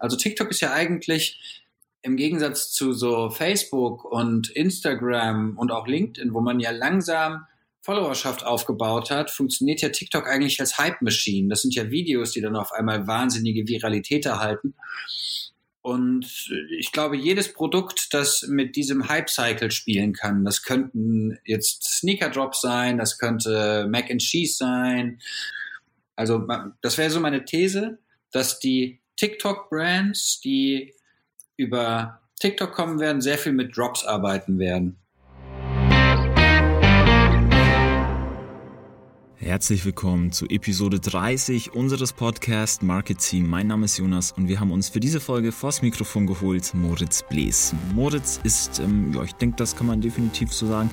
Also TikTok ist ja eigentlich im Gegensatz zu so Facebook und Instagram und auch LinkedIn, wo man ja langsam Followerschaft aufgebaut hat, funktioniert ja TikTok eigentlich als Hype-Machine. Das sind ja Videos, die dann auf einmal wahnsinnige Viralität erhalten. Und ich glaube, jedes Produkt, das mit diesem Hype-Cycle spielen kann, das könnten jetzt Sneaker-Drops sein, das könnte Mac and Cheese sein. Also das wäre so meine These, dass die TikTok-Brands, die über TikTok kommen werden, sehr viel mit Drops arbeiten werden. Herzlich willkommen zu Episode 30 unseres Podcasts Market Team. Mein Name ist Jonas und wir haben uns für diese Folge vors Mikrofon geholt Moritz Blees. Moritz ist, ähm, ja, ich denke, das kann man definitiv so sagen,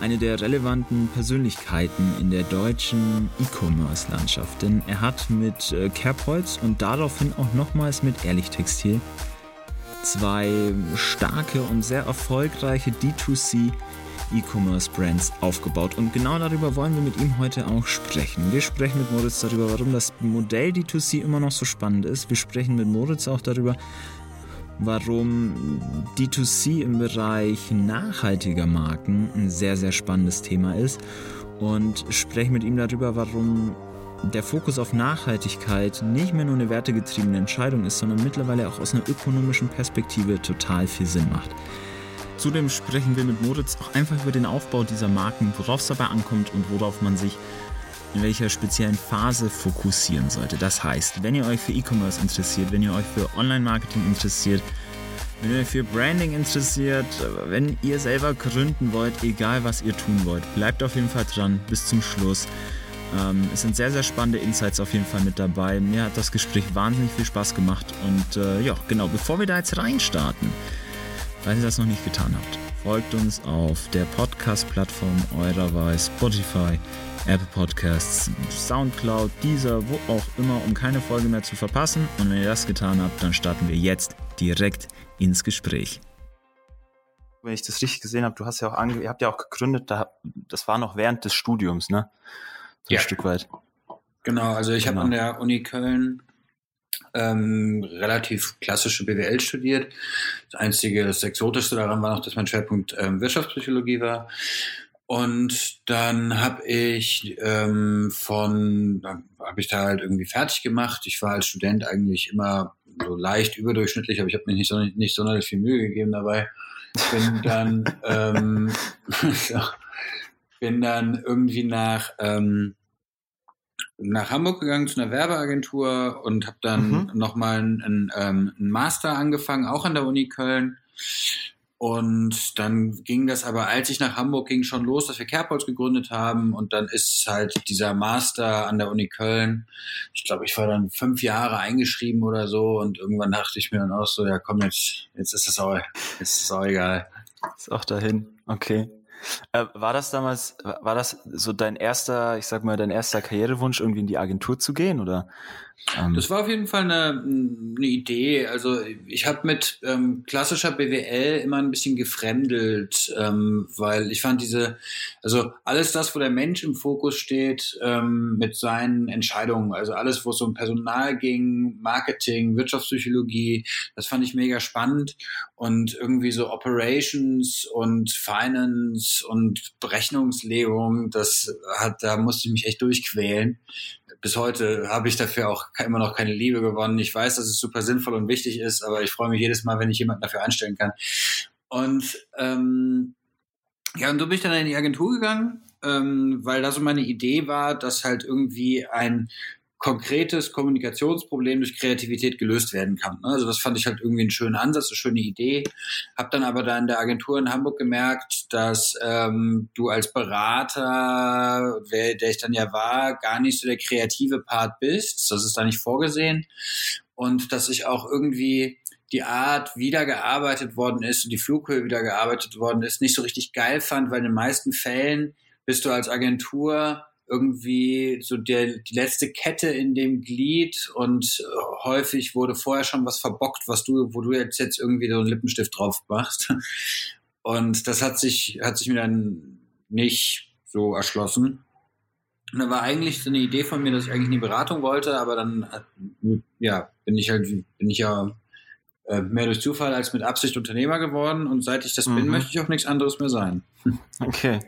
eine der relevanten Persönlichkeiten in der deutschen E-Commerce-Landschaft. Denn er hat mit äh, Kerbholz und daraufhin auch nochmals mit Ehrlich Textil zwei starke und sehr erfolgreiche D2C E-Commerce-Brands aufgebaut. Und genau darüber wollen wir mit ihm heute auch sprechen. Wir sprechen mit Moritz darüber, warum das Modell D2C immer noch so spannend ist. Wir sprechen mit Moritz auch darüber, warum D2C im Bereich nachhaltiger Marken ein sehr, sehr spannendes Thema ist. Und sprechen mit ihm darüber, warum der Fokus auf Nachhaltigkeit nicht mehr nur eine wertegetriebene Entscheidung ist, sondern mittlerweile auch aus einer ökonomischen Perspektive total viel Sinn macht. Zudem sprechen wir mit Moritz auch einfach über den Aufbau dieser Marken, worauf es dabei ankommt und worauf man sich in welcher speziellen Phase fokussieren sollte. Das heißt, wenn ihr euch für E-Commerce interessiert, wenn ihr euch für Online-Marketing interessiert, wenn ihr euch für Branding interessiert, wenn ihr selber gründen wollt, egal was ihr tun wollt, bleibt auf jeden Fall dran bis zum Schluss. Ähm, es sind sehr, sehr spannende Insights auf jeden Fall mit dabei. Mir hat das Gespräch wahnsinnig viel Spaß gemacht. Und äh, ja, genau, bevor wir da jetzt reinstarten, Falls ihr das noch nicht getan habt, folgt uns auf der Podcast-Plattform eurer Wahl, Spotify, Apple Podcasts, Soundcloud, Deezer, wo auch immer, um keine Folge mehr zu verpassen. Und wenn ihr das getan habt, dann starten wir jetzt direkt ins Gespräch. Wenn ich das richtig gesehen habe, du hast ja auch ange ihr habt ja auch gegründet, da, das war noch während des Studiums, ne? So ja. ein Stück weit. Genau, also ich genau. habe an der Uni Köln ähm, relativ klassische BWL studiert. Das einzige, das Exotischste daran war noch, dass mein Schwerpunkt ähm, Wirtschaftspsychologie war. Und dann habe ich ähm, von, habe ich da halt irgendwie fertig gemacht. Ich war als Student eigentlich immer so leicht überdurchschnittlich, aber ich habe mir nicht, sonderlich, nicht sonderlich viel Mühe gegeben dabei. Bin dann, ähm, bin dann irgendwie nach ähm, nach Hamburg gegangen zu einer Werbeagentur und habe dann mhm. nochmal einen, einen, ähm, einen Master angefangen, auch an der Uni Köln. Und dann ging das aber, als ich nach Hamburg ging, schon los, dass wir Kerbholz gegründet haben. Und dann ist halt dieser Master an der Uni Köln. Ich glaube, ich war dann fünf Jahre eingeschrieben oder so. Und irgendwann dachte ich mir dann auch so, ja komm, jetzt, jetzt ist es auch, jetzt ist es auch egal. Ist auch dahin. Okay. Äh, war das damals, war das so dein erster, ich sag mal, dein erster Karrierewunsch, irgendwie in die Agentur zu gehen? Oder ähm. Das war auf jeden Fall eine, eine Idee. Also ich habe mit ähm, klassischer BWL immer ein bisschen gefremdelt, ähm, weil ich fand diese, also alles das, wo der Mensch im Fokus steht, ähm, mit seinen Entscheidungen, also alles, wo es um Personal ging, Marketing, Wirtschaftspsychologie, das fand ich mega spannend und irgendwie so Operations und Finance und Berechnungslegung, das hat, da musste ich mich echt durchquälen bis heute habe ich dafür auch immer noch keine Liebe gewonnen. Ich weiß, dass es super sinnvoll und wichtig ist, aber ich freue mich jedes Mal, wenn ich jemanden dafür einstellen kann. Und ähm, ja, und so bin ich dann in die Agentur gegangen, ähm, weil da so meine Idee war, dass halt irgendwie ein konkretes Kommunikationsproblem durch Kreativität gelöst werden kann. Also das fand ich halt irgendwie einen schönen Ansatz, eine schöne Idee. Hab dann aber da in der Agentur in Hamburg gemerkt, dass ähm, du als Berater, wer, der ich dann ja war, gar nicht so der kreative Part bist. Das ist da nicht vorgesehen. Und dass ich auch irgendwie die Art, wie da gearbeitet worden ist und die Flughöhe wieder gearbeitet worden ist, nicht so richtig geil fand, weil in den meisten Fällen bist du als Agentur irgendwie so der, die letzte Kette in dem Glied und äh, häufig wurde vorher schon was verbockt, was du, wo du jetzt, jetzt irgendwie so einen Lippenstift drauf machst. Und das hat sich, hat sich mir dann nicht so erschlossen. Und da war eigentlich so eine Idee von mir, dass ich eigentlich in die Beratung wollte, aber dann ja, bin ich halt, bin ich ja äh, mehr durch Zufall als mit Absicht Unternehmer geworden und seit ich das mhm. bin, möchte ich auch nichts anderes mehr sein. Okay.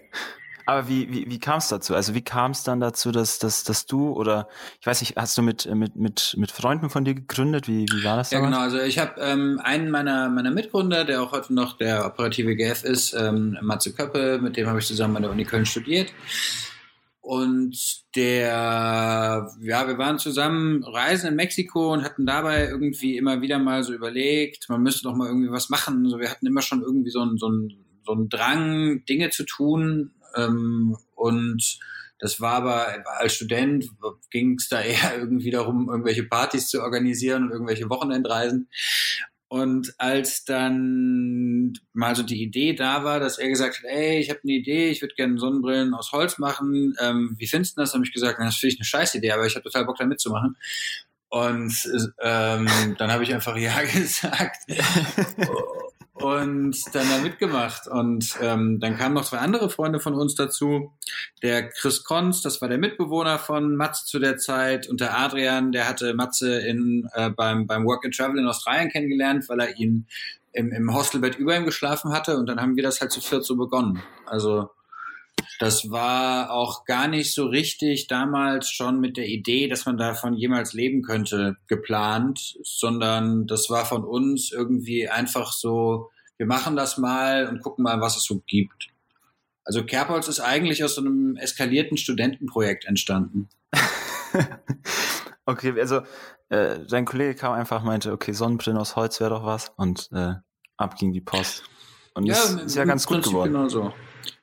Aber wie, wie, wie kam es dazu? Also wie kam es dann dazu, dass, dass, dass du oder ich weiß nicht, hast du mit, mit, mit, mit Freunden von dir gegründet? Wie, wie war das? Ja, damals? genau. Also ich habe ähm, einen meiner, meiner Mitgründer, der auch heute noch der operative GF ist, ähm, Matze Köppe, mit dem habe ich zusammen an der Uni Köln studiert. Und der, ja, wir waren zusammen reisen in Mexiko und hatten dabei irgendwie immer wieder mal so überlegt, man müsste doch mal irgendwie was machen. So, wir hatten immer schon irgendwie so einen, so einen, so einen Drang, Dinge zu tun. Ähm, und das war aber als Student ging es da eher irgendwie darum, irgendwelche Partys zu organisieren und irgendwelche Wochenendreisen. Und als dann mal so die Idee da war, dass er gesagt hat, ey, ich habe eine Idee, ich würde gerne Sonnenbrillen aus Holz machen, ähm, wie findest du das? habe ich gesagt, das finde ich eine scheiß Idee, aber ich habe total Bock da mitzumachen. Und ähm, dann habe ich einfach Ja gesagt. und dann da mitgemacht. Und ähm, dann kamen noch zwei andere Freunde von uns dazu. Der Chris Konz, das war der Mitbewohner von Matze zu der Zeit. Und der Adrian, der hatte Matze in, äh, beim, beim Work and Travel in Australien kennengelernt, weil er ihn im, im Hostelbett über ihm geschlafen hatte. Und dann haben wir das halt zu viert so begonnen. Also das war auch gar nicht so richtig damals schon mit der Idee, dass man davon jemals leben könnte, geplant, sondern das war von uns irgendwie einfach so, wir machen das mal und gucken mal, was es so gibt. Also Kerbholz ist eigentlich aus so einem eskalierten Studentenprojekt entstanden. okay, also äh, dein Kollege kam einfach meinte, okay, Sonnenbrillen aus Holz wäre doch was und äh, ab ging die Post. Und ja, ist, ist ja ganz gut geworden. Genau so.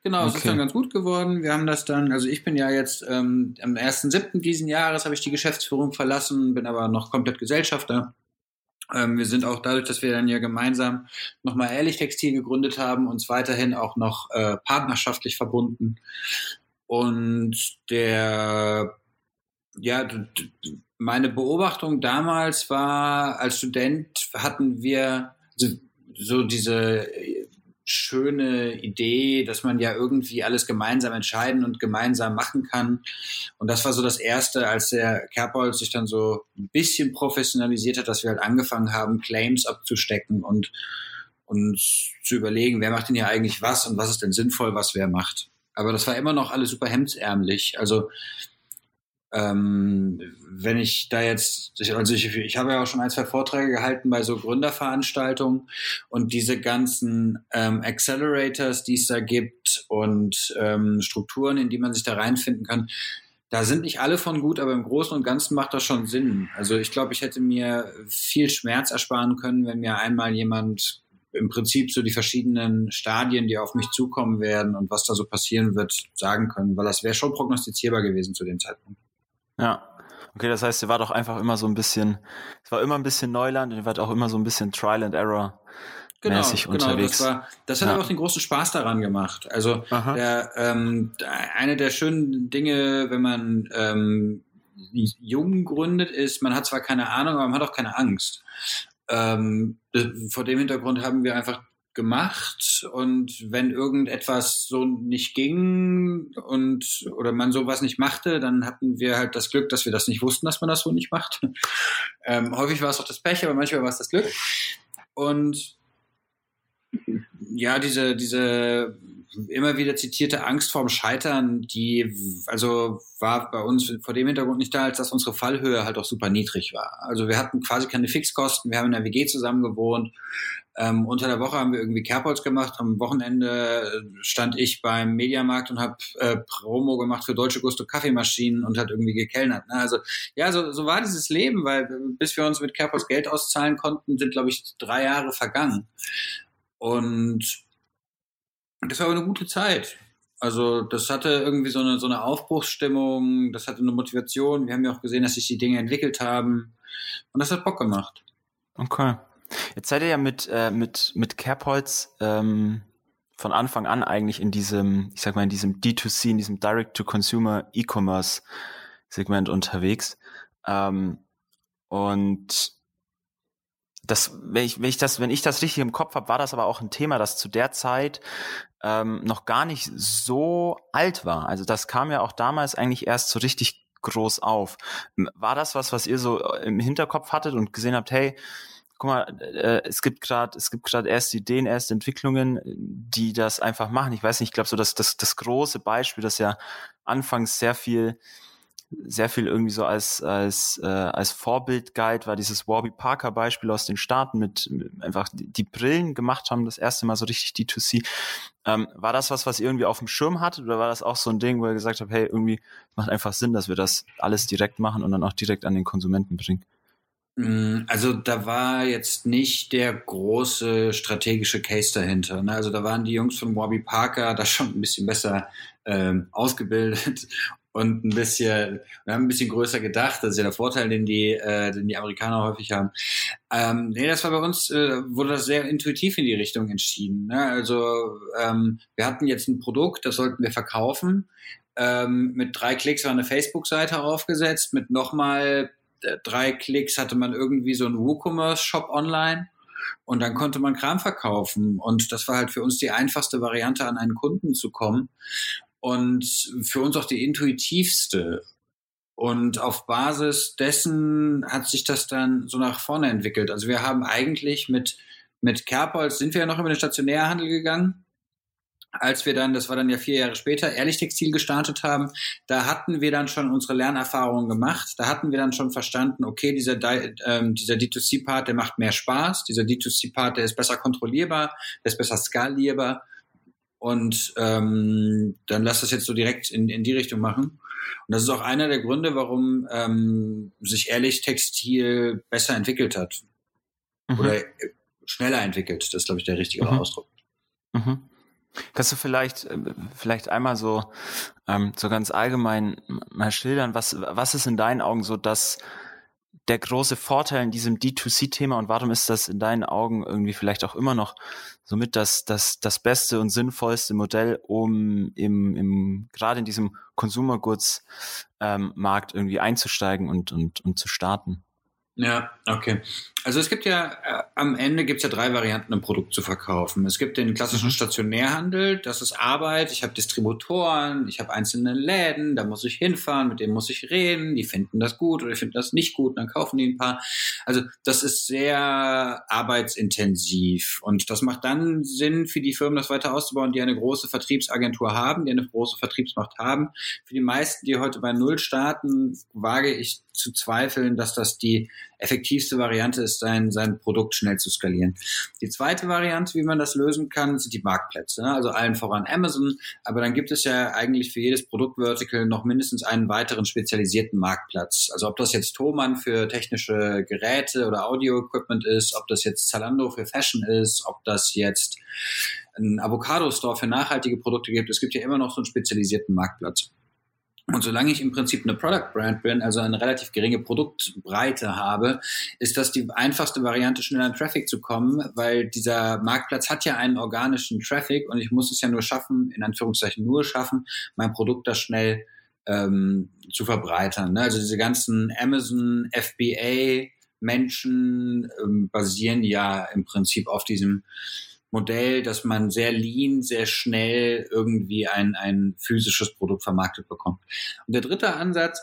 Genau, es ist dann ganz gut geworden. Wir haben das dann, also ich bin ja jetzt ähm, am 1.7. diesen Jahres habe ich die Geschäftsführung verlassen, bin aber noch komplett Gesellschafter. Ähm, wir sind auch dadurch, dass wir dann ja gemeinsam nochmal Ehrlich Textil gegründet haben, uns weiterhin auch noch äh, partnerschaftlich verbunden. Und der, ja, meine Beobachtung damals war, als Student hatten wir so, so diese schöne Idee, dass man ja irgendwie alles gemeinsam entscheiden und gemeinsam machen kann. Und das war so das Erste, als der Kerbholz sich dann so ein bisschen professionalisiert hat, dass wir halt angefangen haben, Claims abzustecken und uns zu überlegen, wer macht denn hier eigentlich was und was ist denn sinnvoll, was wer macht. Aber das war immer noch alles super hemdsärmlich. Also ähm, wenn ich da jetzt, also ich, ich habe ja auch schon ein, zwei Vorträge gehalten bei so Gründerveranstaltungen und diese ganzen ähm, Accelerators, die es da gibt und ähm, Strukturen, in die man sich da reinfinden kann, da sind nicht alle von gut, aber im Großen und Ganzen macht das schon Sinn. Also ich glaube, ich hätte mir viel Schmerz ersparen können, wenn mir einmal jemand im Prinzip so die verschiedenen Stadien, die auf mich zukommen werden und was da so passieren wird, sagen können, weil das wäre schon prognostizierbar gewesen zu dem Zeitpunkt. Ja. Okay, das heißt, ihr wart auch einfach immer so ein bisschen, es war immer ein bisschen Neuland und ihr wart auch immer so ein bisschen Trial and Error genau, mäßig genau, unterwegs. Das, war, das hat ja. auch den großen Spaß daran gemacht. Also der, ähm, eine der schönen Dinge, wenn man ähm, jung gründet, ist, man hat zwar keine Ahnung, aber man hat auch keine Angst. Ähm, vor dem Hintergrund haben wir einfach gemacht und wenn irgendetwas so nicht ging und oder man sowas nicht machte, dann hatten wir halt das Glück, dass wir das nicht wussten, dass man das so nicht macht. Ähm, häufig war es auch das Pech, aber manchmal war es das Glück. Und ja, diese, diese immer wieder zitierte Angst vorm Scheitern, die also war bei uns vor dem Hintergrund nicht da, als dass unsere Fallhöhe halt auch super niedrig war. Also wir hatten quasi keine Fixkosten, wir haben in der WG zusammen gewohnt. Ähm, unter der Woche haben wir irgendwie Kerbholz gemacht, am Wochenende stand ich beim Mediamarkt und habe äh, Promo gemacht für Deutsche Gusto Kaffeemaschinen und hat irgendwie gekellnert. Ne? Also ja, so, so war dieses Leben, weil bis wir uns mit Kerbholz Geld auszahlen konnten, sind glaube ich drei Jahre vergangen. Und das war aber eine gute Zeit. Also das hatte irgendwie so eine, so eine Aufbruchsstimmung, das hatte eine Motivation. Wir haben ja auch gesehen, dass sich die Dinge entwickelt haben. Und das hat Bock gemacht. Okay. Jetzt seid ihr ja mit, äh, mit, mit Kerbholz ähm, von Anfang an eigentlich in diesem, ich sag mal, in diesem D2C, in diesem Direct-to-Consumer E-Commerce Segment unterwegs. Ähm, und das, wenn ich, wenn ich das, wenn ich das richtig im Kopf habe, war das aber auch ein Thema, das zu der Zeit ähm, noch gar nicht so alt war. Also das kam ja auch damals eigentlich erst so richtig groß auf. War das was, was ihr so im Hinterkopf hattet und gesehen habt, hey, guck mal, äh, es gibt gerade, es gibt gerade erste Ideen, erste Entwicklungen, die das einfach machen. Ich weiß nicht, ich glaube so, dass das, das große Beispiel, das ja anfangs sehr viel sehr viel irgendwie so als als äh, als Vorbild galt, war dieses Warby Parker Beispiel aus den Staaten mit, mit einfach die, die, Brillen gemacht haben, das erste Mal so richtig D2C. Ähm, war das was, was ihr irgendwie auf dem Schirm hattet oder war das auch so ein Ding, wo ihr gesagt habt, hey, irgendwie macht einfach Sinn, dass wir das alles direkt machen und dann auch direkt an den Konsumenten bringen? Mm, also da war jetzt nicht der große strategische Case dahinter. Ne? Also da waren die Jungs von Warby Parker da schon ein bisschen besser ähm, ausgebildet und ein bisschen, wir haben ein bisschen größer gedacht. Das ist ja der Vorteil, den die, äh, den die Amerikaner häufig haben. Ähm, nee, das war bei uns, äh, wurde das sehr intuitiv in die Richtung entschieden. Ne? Also ähm, wir hatten jetzt ein Produkt, das sollten wir verkaufen. Ähm, mit drei Klicks war eine Facebook-Seite aufgesetzt. Mit nochmal äh, drei Klicks hatte man irgendwie so einen WooCommerce-Shop online. Und dann konnte man Kram verkaufen. Und das war halt für uns die einfachste Variante, an einen Kunden zu kommen und für uns auch die intuitivste. Und auf Basis dessen hat sich das dann so nach vorne entwickelt. Also wir haben eigentlich mit, mit Kerbholz sind wir ja noch über den Stationärhandel gegangen. Als wir dann, das war dann ja vier Jahre später, Ehrlich Textil gestartet haben, da hatten wir dann schon unsere Lernerfahrungen gemacht. Da hatten wir dann schon verstanden, okay, dieser, ähm, dieser D2C-Part, der macht mehr Spaß. Dieser D2C-Part, der ist besser kontrollierbar, der ist besser skalierbar und ähm, dann lass das jetzt so direkt in, in die Richtung machen. Und das ist auch einer der Gründe, warum ähm, sich ehrlich Textil besser entwickelt hat. Mhm. Oder schneller entwickelt. Das ist, glaube ich, der richtige mhm. Ausdruck. Mhm. Kannst du vielleicht, äh, vielleicht einmal so, ähm, so ganz allgemein mal schildern, was, was ist in deinen Augen so das, der große Vorteil in diesem D2C-Thema und warum ist das in deinen Augen irgendwie vielleicht auch immer noch somit das, das, das beste und sinnvollste Modell, um im, im gerade in diesem Consumer Goods ähm, Markt irgendwie einzusteigen und, und, und zu starten? Ja, okay. Also es gibt ja, äh, am Ende gibt es ja drei Varianten, ein Produkt zu verkaufen. Es gibt den klassischen mhm. Stationärhandel, das ist Arbeit, ich habe Distributoren, ich habe einzelne Läden, da muss ich hinfahren, mit denen muss ich reden, die finden das gut oder die finden das nicht gut, dann kaufen die ein paar. Also das ist sehr arbeitsintensiv und das macht dann Sinn für die Firmen, das weiter auszubauen, die eine große Vertriebsagentur haben, die eine große Vertriebsmacht haben. Für die meisten, die heute bei Null starten, wage ich zu zweifeln, dass das die effektivste Variante ist, sein, sein Produkt schnell zu skalieren. Die zweite Variante, wie man das lösen kann, sind die Marktplätze. Ne? Also allen voran Amazon, aber dann gibt es ja eigentlich für jedes Produktvertical noch mindestens einen weiteren spezialisierten Marktplatz. Also ob das jetzt Thomann für technische Geräte oder Audio-Equipment ist, ob das jetzt Zalando für Fashion ist, ob das jetzt ein Avocado-Store für nachhaltige Produkte gibt. Es gibt ja immer noch so einen spezialisierten Marktplatz. Und solange ich im Prinzip eine Product Brand bin, also eine relativ geringe Produktbreite habe, ist das die einfachste Variante, schnell an Traffic zu kommen, weil dieser Marktplatz hat ja einen organischen Traffic und ich muss es ja nur schaffen, in Anführungszeichen nur schaffen, mein Produkt da schnell ähm, zu verbreitern. Ne? Also diese ganzen Amazon, FBA, Menschen ähm, basieren ja im Prinzip auf diesem Modell, dass man sehr lean, sehr schnell irgendwie ein, ein physisches Produkt vermarktet bekommt. Und der dritte Ansatz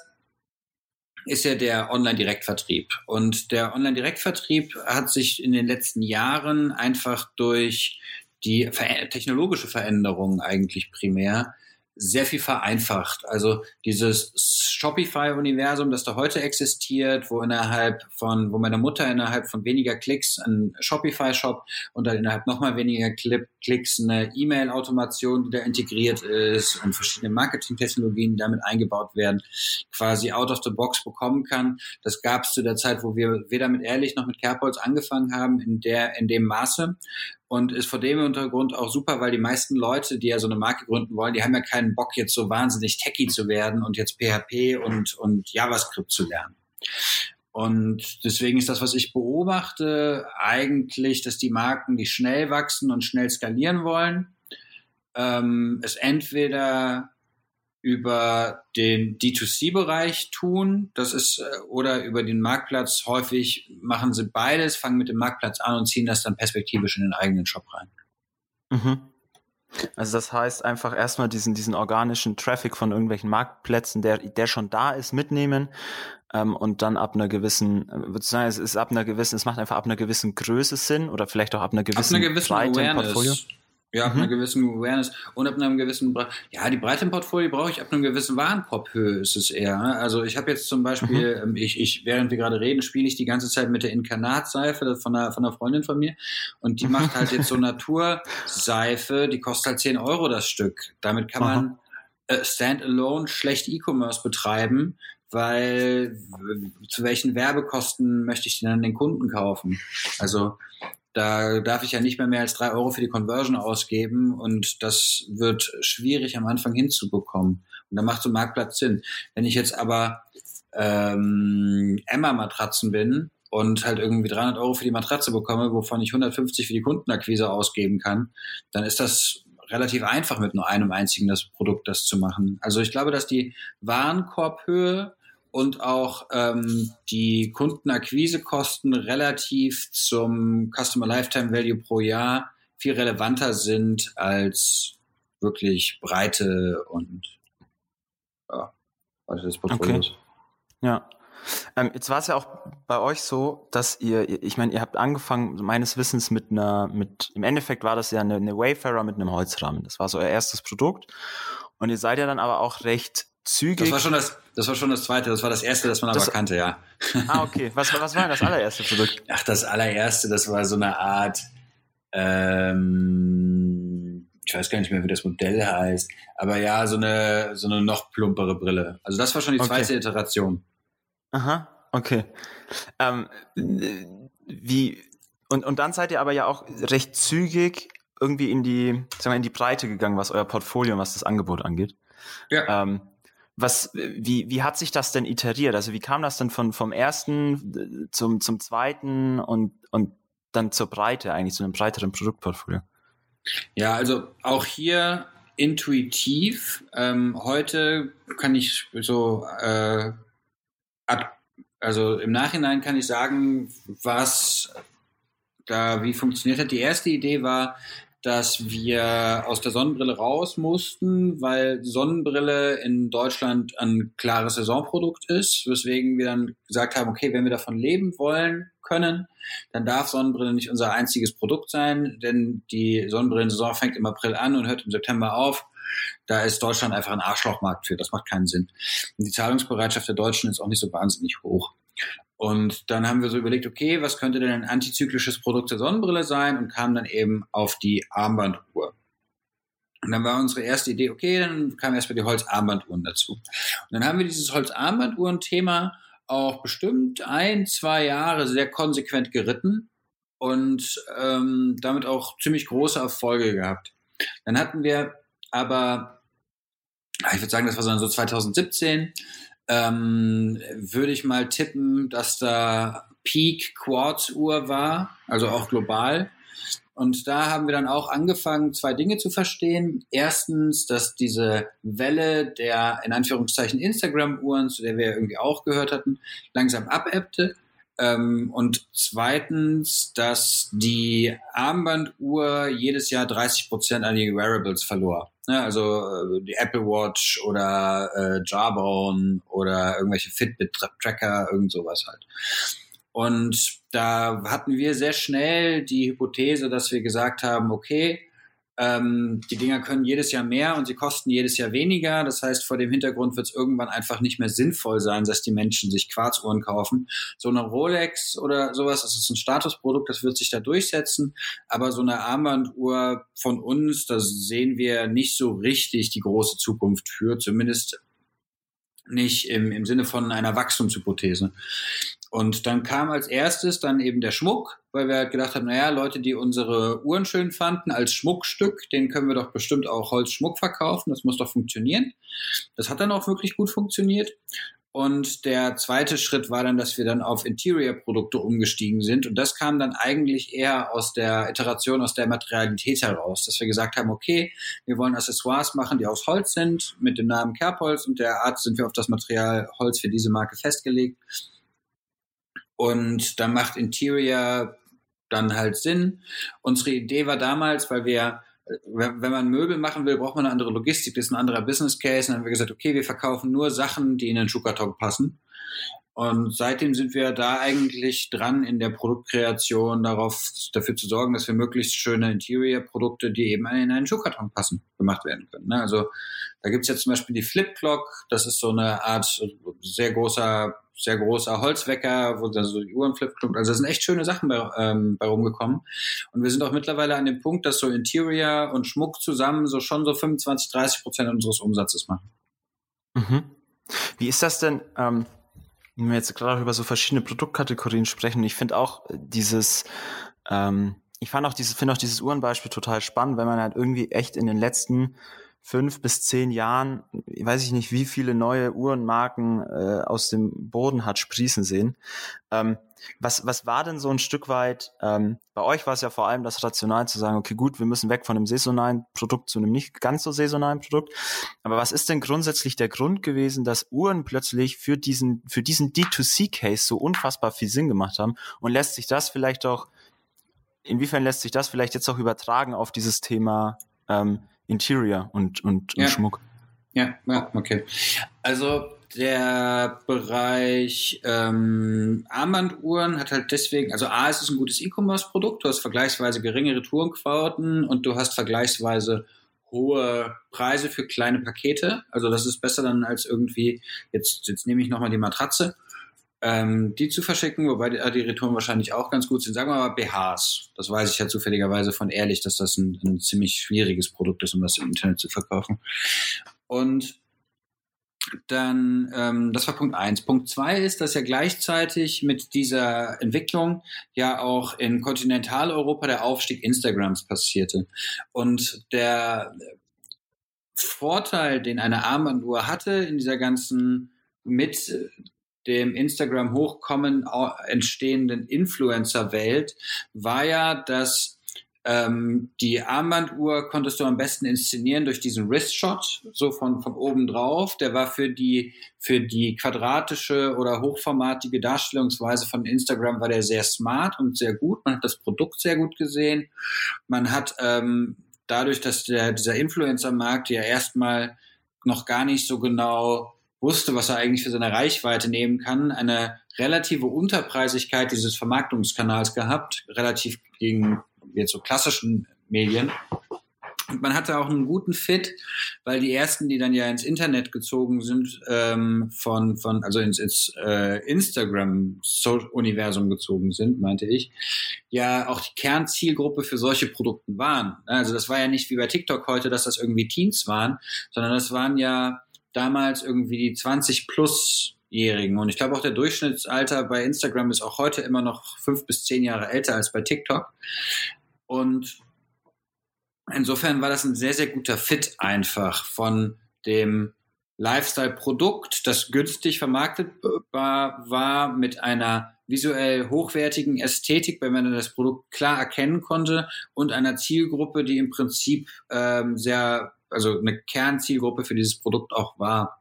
ist ja der Online-Direktvertrieb. Und der Online-Direktvertrieb hat sich in den letzten Jahren einfach durch die technologische Veränderung eigentlich primär sehr viel vereinfacht. Also dieses Shopify-Universum, das da heute existiert, wo innerhalb von, wo meine Mutter innerhalb von weniger Klicks einen Shopify-Shop und dann innerhalb nochmal weniger Klicks eine E-Mail-Automation, die da integriert ist und verschiedene Marketing-Technologien, die damit eingebaut werden, quasi out of the box bekommen kann. Das gab es zu der Zeit, wo wir weder mit Ehrlich noch mit Kerbholz angefangen haben, in der, in dem Maße und ist vor dem Hintergrund auch super, weil die meisten Leute, die ja so eine Marke gründen wollen, die haben ja keinen Bock, jetzt so wahnsinnig techy zu werden und jetzt PHP und, und JavaScript zu lernen. Und deswegen ist das, was ich beobachte, eigentlich, dass die Marken, die schnell wachsen und schnell skalieren wollen, ähm, es entweder über den D2C-Bereich tun. Das ist, äh, oder über den Marktplatz. Häufig machen sie beides, fangen mit dem Marktplatz an und ziehen das dann perspektivisch in den eigenen Shop rein. Mhm. Also das heißt einfach erstmal diesen, diesen organischen Traffic von irgendwelchen Marktplätzen, der, der schon da ist, mitnehmen ähm, und dann ab einer gewissen, äh, würde sagen, es ist ab einer gewissen, es macht einfach ab einer gewissen Größe Sinn oder vielleicht auch ab einer gewissen, ab einer gewissen Breite Awareness. Portfolio. Ja, ab Mhm. einer gewissen Awareness und ab einem gewissen, Bre- ja, die Breite im Portfolio brauche ich ab einem gewissen Warenkorbhöhe ist es eher. ne? Also ich habe jetzt zum Beispiel, ähm, ich, ich, während wir gerade reden, spiele ich die ganze Zeit mit der Inkarnatseife von einer, von einer Freundin von mir und die macht halt jetzt so Naturseife, die kostet halt 10 Euro das Stück. Damit kann Aha. man äh, standalone schlecht E-Commerce betreiben, weil zu welchen Werbekosten möchte ich denn an den Kunden kaufen? Also da darf ich ja nicht mehr mehr als drei Euro für die Conversion ausgeben und das wird schwierig am Anfang hinzubekommen. Und da macht so ein Marktplatz Sinn. Wenn ich jetzt aber ähm, Emma-Matratzen bin und halt irgendwie 300 Euro für die Matratze bekomme, wovon ich 150 für die Kundenakquise ausgeben kann, dann ist das relativ einfach mit nur einem einzigen das Produkt das zu machen. Also ich glaube, dass die Warenkorbhöhe und auch ähm, die Kundenakquisekosten relativ zum Customer Lifetime Value pro Jahr viel relevanter sind als wirklich Breite und ja, Breite des Portfolios. Ja. Ähm, jetzt war es ja auch bei euch so, dass ihr, ihr- ich meine, ihr habt angefangen, meines Wissens mit einer, mit, im Endeffekt war das ja eine, eine Wayfarer mit einem Holzrahmen. Das war so euer erstes Produkt. Und ihr seid ja dann aber auch recht zügig. Das war schon das, das war schon das zweite, das war das erste, das man aber Das- kannte, ja. ah, okay. Was, war- was war denn das allererste Produkt? Ach, das allererste, das war so eine Art, ähm, ich weiß gar nicht mehr, wie das Modell heißt, aber ja, so eine, so eine noch plumpere Brille. Also das war schon die Okay. zweite Iteration. Aha, okay. Ähm, äh, wie, und, und dann seid ihr aber ja auch recht zügig irgendwie in die, sagen wir, in die Breite gegangen, was euer Portfolio und was das Angebot angeht. Ja. Ähm, was, wie, wie hat sich das denn iteriert? Also wie kam das denn von, vom ersten zum, zum zweiten und, und dann zur Breite eigentlich, zu einem breiteren Produktportfolio? Ja, also auch hier intuitiv. Ähm, heute kann ich so, äh, also im Nachhinein kann ich sagen, was da wie funktioniert hat. Die erste Idee war, dass wir aus der Sonnenbrille raus mussten, weil Sonnenbrille in Deutschland ein klares Saisonprodukt ist, weswegen wir dann gesagt haben, okay, wenn wir davon leben wollen können, dann darf Sonnenbrille nicht unser einziges Produkt sein, denn die Sonnenbrillensaison fängt im April an und hört im September auf. Da ist Deutschland einfach ein Arschlochmarkt für. Das macht keinen Sinn. Und die Zahlungsbereitschaft der Deutschen ist auch nicht so wahnsinnig hoch. Und dann haben wir so überlegt, okay, was könnte denn ein antizyklisches Produkt der Sonnenbrille sein und kamen dann eben auf die Armbanduhr. Und dann war unsere erste Idee, okay, dann kamen erstmal die Holzarmbanduhren dazu. Und dann haben wir dieses Holzarmbanduhren-Thema auch bestimmt ein, zwei Jahre sehr konsequent geritten und ähm, damit auch ziemlich große Erfolge gehabt. Dann hatten wir aber, ich würde sagen, das war so 2017, ähm, würde ich mal tippen, dass da Peak Quartz Uhr war, also auch global. Und da haben wir dann auch angefangen, zwei Dinge zu verstehen. Erstens, dass diese Welle der, in Anführungszeichen, Instagram-Uhren, zu der wir irgendwie auch gehört hatten, langsam abebbte. Ähm, und zweitens, dass die Armbanduhr jedes Jahr 30 Prozent an die Wearables verlor. Ja, also äh, die Apple Watch oder äh, Jawbone oder irgendwelche Fitbit-Tracker, irgend sowas halt. Und da hatten wir sehr schnell die Hypothese, dass wir gesagt haben, okay, ähm, die Dinger können jedes Jahr mehr und sie kosten jedes Jahr weniger. Das heißt, vor dem Hintergrund wird es irgendwann einfach nicht mehr sinnvoll sein, dass die Menschen sich Quarzuhren kaufen. So eine Rolex oder sowas, das ist ein Statusprodukt, das wird sich da durchsetzen. Aber so eine Armbanduhr von uns, da sehen wir nicht so richtig die große Zukunft für, zumindest nicht im, im Sinne von einer Wachstumshypothese. Und dann kam als erstes dann eben der Schmuck, weil wir halt gedacht haben, naja, Leute, die unsere Uhren schön fanden als Schmuckstück, den können wir doch bestimmt auch Holzschmuck verkaufen, das muss doch funktionieren. Das hat dann auch wirklich gut funktioniert. Und der zweite Schritt war dann, dass wir dann auf Interior-Produkte umgestiegen sind. Und das kam dann eigentlich eher aus der Iteration, aus der Materialität heraus, dass wir gesagt haben, okay, wir wollen Accessoires machen, die aus Holz sind, mit dem Namen Kerbholz und der Art sind wir auf das Material Holz für diese Marke festgelegt. Und dann macht Interior dann halt Sinn. Unsere Idee war damals, weil wir wenn, wenn man Möbel machen will, braucht man eine andere Logistik, das ist ein anderer Business Case. Und dann haben wir gesagt, okay, wir verkaufen nur Sachen, die in den Schuhkarton passen. Und seitdem sind wir da eigentlich dran in der Produktkreation darauf, dafür zu sorgen, dass wir möglichst schöne Interior-Produkte, die eben in einen Schuhkarton passen, gemacht werden können. Ne? Also da gibt's jetzt zum Beispiel die Flip Clock, das ist so eine Art sehr großer, sehr großer Holzwecker, wo dann so die Uhren flip -Clock. Also da sind echt schöne Sachen bei, ähm, bei rumgekommen. Und wir sind auch mittlerweile an dem Punkt, dass so Interior und Schmuck zusammen so schon so 25, 30 Prozent unseres Umsatzes machen. Mhm. Wie ist das denn? Ähm wenn wir jetzt gerade über so verschiedene Produktkategorien sprechen, ich finde auch dieses, ähm, ich fand auch dieses, finde auch dieses Uhrenbeispiel total spannend, wenn man halt irgendwie echt in den letzten fünf bis zehn Jahren, weiß ich nicht, wie viele neue Uhrenmarken äh, aus dem Boden hat sprießen sehen. Ähm, was, was war denn so ein Stück weit, ähm, bei euch war es ja vor allem das Rational zu sagen, okay, gut, wir müssen weg von einem saisonalen Produkt zu einem nicht ganz so saisonalen Produkt. Aber was ist denn grundsätzlich der Grund gewesen, dass Uhren plötzlich für diesen, für diesen D2C-Case so unfassbar viel Sinn gemacht haben? Und lässt sich das vielleicht auch, inwiefern lässt sich das vielleicht jetzt auch übertragen auf dieses Thema ähm, Interior und, und, ja. und Schmuck? Ja, ja, okay. Also der Bereich ähm, Armbanduhren hat halt deswegen, also A, ist es ein gutes E-Commerce-Produkt, du hast vergleichsweise geringe Retourenquoten und du hast vergleichsweise hohe Preise für kleine Pakete. Also das ist besser dann als irgendwie, jetzt, jetzt nehme ich nochmal die Matratze, ähm, die zu verschicken, wobei die, die Retouren wahrscheinlich auch ganz gut sind. Sagen wir mal BHs. Das weiß ich ja zufälligerweise von ehrlich, dass das ein, ein ziemlich schwieriges Produkt ist, um das im Internet zu verkaufen. Und dann, ähm, das war Punkt eins. Punkt zwei ist, dass ja gleichzeitig mit dieser Entwicklung ja auch in Kontinentaleuropa der Aufstieg Instagrams passierte. Und der Vorteil, den eine Armbanduhr hatte in dieser ganzen mit dem Instagram hochkommen entstehenden Influencer-Welt, war ja, dass ähm, die Armbanduhr konntest du am besten inszenieren durch diesen Wristshot, so von, von oben drauf. Der war für die, für die quadratische oder hochformatige Darstellungsweise von Instagram war der sehr smart und sehr gut. Man hat das Produkt sehr gut gesehen. Man hat ähm, dadurch, dass der, dieser Influencer-Markt ja erstmal noch gar nicht so genau wusste, was er eigentlich für seine Reichweite nehmen kann, eine relative Unterpreisigkeit dieses Vermarktungskanals gehabt, relativ gegen jetzt so klassischen Medien. Und man hatte auch einen guten Fit, weil die ersten, die dann ja ins Internet gezogen sind, ähm, von, von, also ins, ins äh, Instagram-Universum gezogen sind, meinte ich, ja auch die Kernzielgruppe für solche Produkte waren. Also das war ja nicht wie bei TikTok heute, dass das irgendwie Teens waren, sondern das waren ja damals irgendwie die 20 plus Jährigen. Und ich glaube auch der Durchschnittsalter bei Instagram ist auch heute immer noch fünf bis zehn Jahre älter als bei TikTok. Und insofern war das ein sehr, sehr guter Fit einfach von dem Lifestyle-Produkt, das günstig vermarktbar war mit einer visuell hochwertigen Ästhetik, wenn man das Produkt klar erkennen konnte und einer Zielgruppe, die im Prinzip ähm, sehr, also eine Kernzielgruppe für dieses Produkt auch war.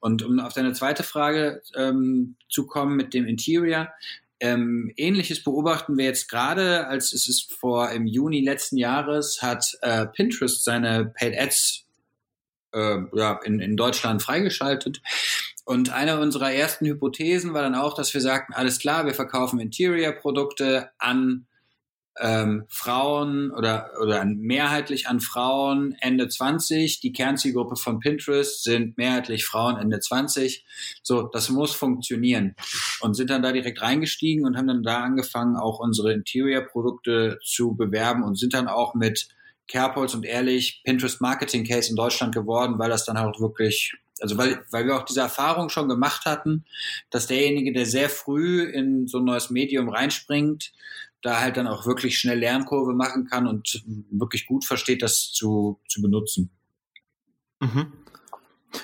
Und um auf deine zweite Frage ähm, zu kommen mit dem Interior, ähm, Ähnliches beobachten wir jetzt gerade, als es ist vor im Juni letzten Jahres hat äh, Pinterest seine Paid Ads äh, ja, in, in Deutschland freigeschaltet. Und eine unserer ersten Hypothesen war dann auch, dass wir sagten, alles klar, wir verkaufen Interior-Produkte an ähm, Frauen oder, oder mehrheitlich an Frauen Ende 20. Die Kernzielgruppe von Pinterest sind mehrheitlich Frauen Ende 20. So, das muss funktionieren. Und sind dann da direkt reingestiegen und haben dann da angefangen, auch unsere Interior-Produkte zu bewerben und sind dann auch mit Kerbholz und ehrlich Pinterest Marketing Case in Deutschland geworden, weil das dann halt wirklich also weil, weil wir auch diese Erfahrung schon gemacht hatten, dass derjenige, der sehr früh in so ein neues Medium reinspringt, da halt dann auch wirklich schnell Lernkurve machen kann und wirklich gut versteht, das zu, zu benutzen. Mhm.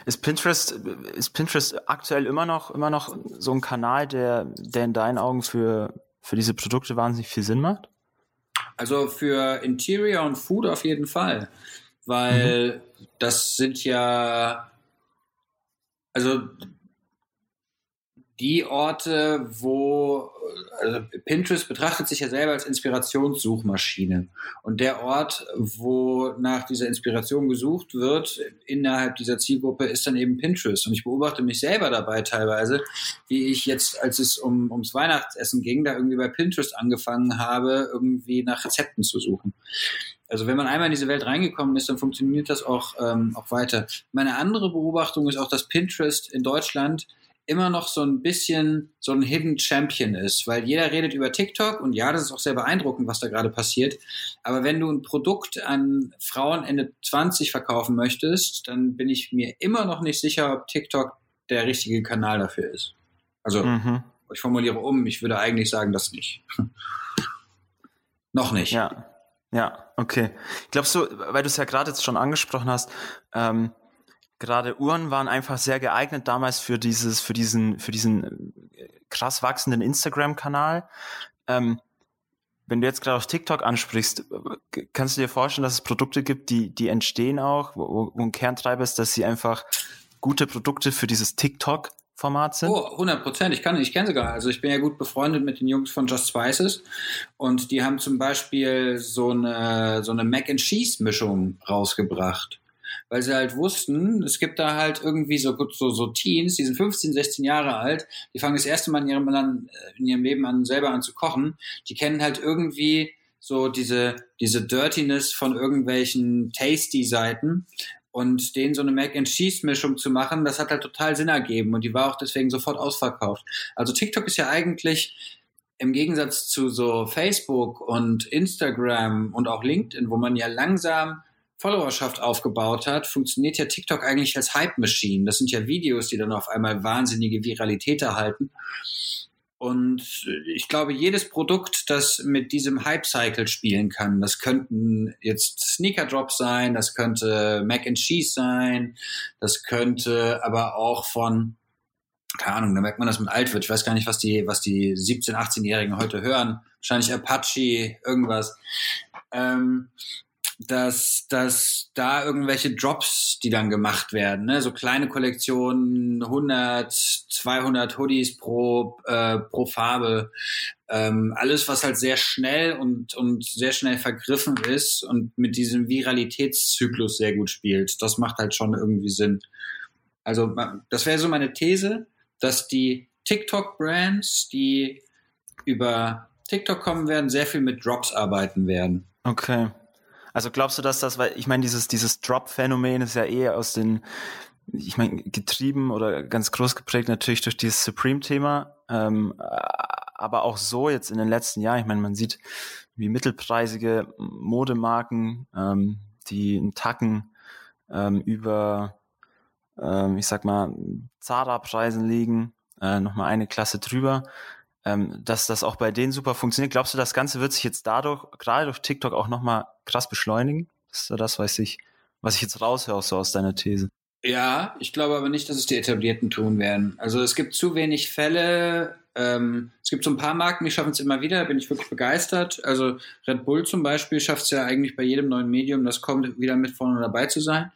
Ist Pinterest, ist Pinterest aktuell immer noch, immer noch so ein Kanal, der, der in deinen Augen für, für diese Produkte wahnsinnig viel Sinn macht? Also für Interior und Food auf jeden Fall, weil mhm. das sind ja, also die Orte, wo also Pinterest betrachtet sich ja selber als Inspirationssuchmaschine. Und der Ort, wo nach dieser Inspiration gesucht wird, innerhalb dieser Zielgruppe, ist dann eben Pinterest. Und ich beobachte mich selber dabei teilweise, wie ich jetzt, als es um, ums Weihnachtsessen ging, da irgendwie bei Pinterest angefangen habe, irgendwie nach Rezepten zu suchen. Also wenn man einmal in diese Welt reingekommen ist, dann funktioniert das auch, ähm, auch weiter. Meine andere Beobachtung ist auch, dass Pinterest in Deutschland immer noch so ein bisschen so ein Hidden Champion ist, weil jeder redet über TikTok und ja, das ist auch sehr beeindruckend, was da gerade passiert. Aber wenn du ein Produkt an Frauen Ende 20 verkaufen möchtest, dann bin ich mir immer noch nicht sicher, ob TikTok der richtige Kanal dafür ist. Also, mhm. ich formuliere um, ich würde eigentlich sagen, das nicht. noch nicht. Ja. Ja, okay. Glaubst du, weil du es ja gerade jetzt schon angesprochen hast, ähm, gerade Uhren waren einfach sehr geeignet damals für dieses, für diesen, für diesen äh, krass wachsenden Instagram-Kanal. Ähm, wenn du jetzt gerade auf TikTok ansprichst, kannst du dir vorstellen, dass es Produkte gibt, die, die entstehen auch, wo, wo ein Kerntreiber ist, dass sie einfach gute Produkte für dieses TikTok Format sind? Oh, 100 Prozent. Ich kann, ich kenne sogar. Also ich bin ja gut befreundet mit den Jungs von Just Spices und die haben zum Beispiel so eine, so eine Mac and Cheese Mischung rausgebracht weil sie halt wussten, es gibt da halt irgendwie so, so, so Teens, die sind 15, 16 Jahre alt, die fangen das erste Mal in ihrem, in ihrem Leben an, selber an zu kochen. Die kennen halt irgendwie so diese, diese Dirtiness von irgendwelchen Tasty-Seiten und denen so eine Mac and Cheese Mischung zu machen, das hat halt total Sinn ergeben und die war auch deswegen sofort ausverkauft. Also TikTok ist ja eigentlich im Gegensatz zu so Facebook und Instagram und auch LinkedIn, wo man ja langsam Followerschaft aufgebaut hat, funktioniert ja TikTok eigentlich als Hype-Machine. Das sind ja Videos, die dann auf einmal wahnsinnige Viralität erhalten. Und ich glaube, jedes Produkt, das mit diesem Hype-Cycle spielen kann, das könnten jetzt Sneaker-Drops sein, das könnte Mac and Cheese sein, das könnte aber auch von, keine Ahnung, da merkt man, dass man alt wird. Ich weiß gar nicht, was die, was die 17-, 18-Jährigen heute hören. Wahrscheinlich Apache, irgendwas. Ähm, dass, dass da irgendwelche Drops, die dann gemacht werden, ne? so kleine Kollektionen, 100, 200 Hoodies pro, äh, pro Farbe, ähm, alles, was halt sehr schnell und, und sehr schnell vergriffen ist und mit diesem Viralitätszyklus sehr gut spielt. Das macht halt schon irgendwie Sinn. Also das wäre so meine These, dass die TikTok-Brands, die über TikTok kommen werden, sehr viel mit Drops arbeiten werden. Okay. Also glaubst du, dass das, weil ich meine, dieses, dieses Drop-Phänomen ist ja eher aus den, ich meine, getrieben oder ganz groß geprägt natürlich durch dieses Supreme-Thema, ähm, aber auch so jetzt in den letzten Jahren, ich meine, man sieht, wie mittelpreisige Modemarken, ähm, die einen Tacken ähm, über, ähm, ich sag mal, Zara-Preisen liegen, äh, nochmal eine Klasse drüber, ähm, dass das auch bei denen super funktioniert. Glaubst du, das Ganze wird sich jetzt dadurch, gerade durch TikTok, auch nochmal krass beschleunigen? Das ist das, was ich, was ich jetzt raushöre, so aus deiner These. Ja, ich glaube aber nicht, dass es die Etablierten tun werden. Also es gibt zu wenig Fälle. Ähm, es gibt so ein paar Marken, die schaffen es immer wieder, da bin ich wirklich begeistert. Also Red Bull zum Beispiel schafft es ja eigentlich bei jedem neuen Medium, das kommt, wieder mit vorne dabei zu sein.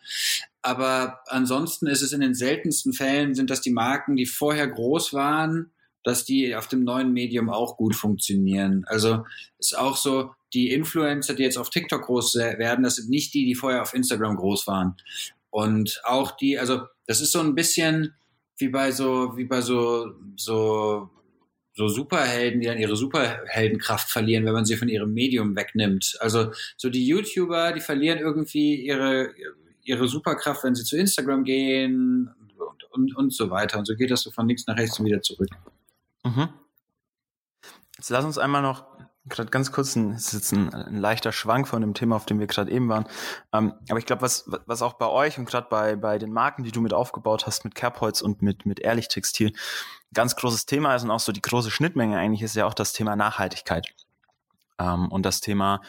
Aber ansonsten ist es in den seltensten Fällen, sind das die Marken, die vorher groß waren, dass die auf dem neuen Medium auch gut funktionieren. Also ist auch so, die Influencer, die jetzt auf TikTok groß werden, das sind nicht die, die vorher auf Instagram groß waren. Und auch die, also das ist so ein bisschen wie bei so, wie bei so, so, so Superhelden, die dann ihre Superheldenkraft verlieren, wenn man sie von ihrem Medium wegnimmt. Also so die YouTuber, die verlieren irgendwie ihre, ihre Superkraft, wenn sie zu Instagram gehen und, und, so weiter. Und so geht das so von links nach rechts und wieder zurück. Mhm. Jetzt lass uns einmal noch gerade ganz kurz, ein, das ist ein, ein, leichter Schwank von dem Thema, auf dem wir gerade eben waren. Ähm, aber ich glaube, was, was auch bei euch und gerade bei, bei den Marken, die du mit aufgebaut hast, mit Kerbholz und mit, mit Ehrlich Textil, ganz großes Thema ist und auch so die große Schnittmenge eigentlich ist ja auch das Thema Nachhaltigkeit. ähm, und das Thema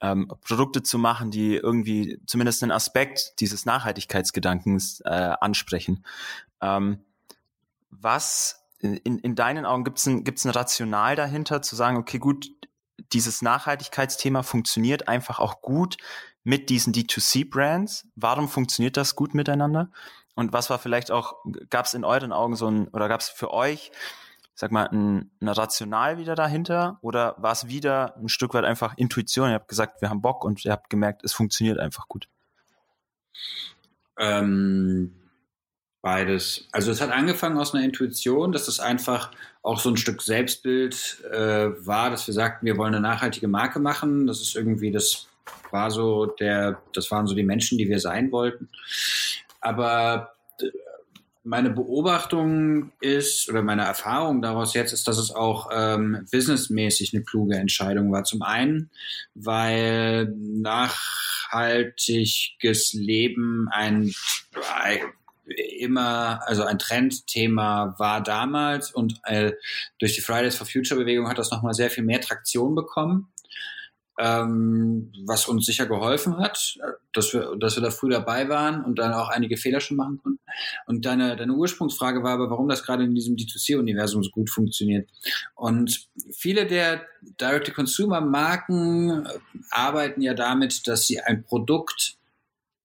ähm, Produkte zu machen, die irgendwie zumindest einen Aspekt dieses Nachhaltigkeitsgedankens äh, ansprechen. Ähm, was in, in deinen Augen gibt es ein, gibt's ein Rational dahinter, zu sagen, okay, gut, dieses Nachhaltigkeitsthema funktioniert einfach auch gut mit diesen D2C-Brands. Warum funktioniert das gut miteinander? Und was war vielleicht auch, gab es in euren Augen so ein, oder gab es für euch sag mal, ein, ein Rational wieder dahinter oder war es wieder ein Stück weit einfach Intuition? Ihr habt gesagt, wir haben Bock und ihr habt gemerkt, es funktioniert einfach gut. Ähm, beides. Also es hat angefangen aus einer Intuition, dass es einfach auch so ein Stück Selbstbild äh, war, dass wir sagten, wir wollen eine nachhaltige Marke machen. Das ist irgendwie, das war so der, das waren so die Menschen, die wir sein wollten. Aber meine Beobachtung ist oder meine Erfahrung daraus jetzt ist, dass es auch ähm, businessmäßig eine kluge Entscheidung war. Zum einen, weil nachhaltiges Leben ein immer, also ein Trendthema war damals und äh, durch die Fridays for Future Bewegung hat das nochmal sehr viel mehr Traktion bekommen ähm, was uns sicher geholfen hat, dass wir, dass wir da früh dabei waren und dann auch einige Fehler schon machen konnten. Und deine, deine Ursprungsfrage war aber, warum das gerade in diesem D2C-Universum so gut funktioniert. Und viele der Direct-to-Consumer-Marken äh, arbeiten ja damit, dass sie ein Produkt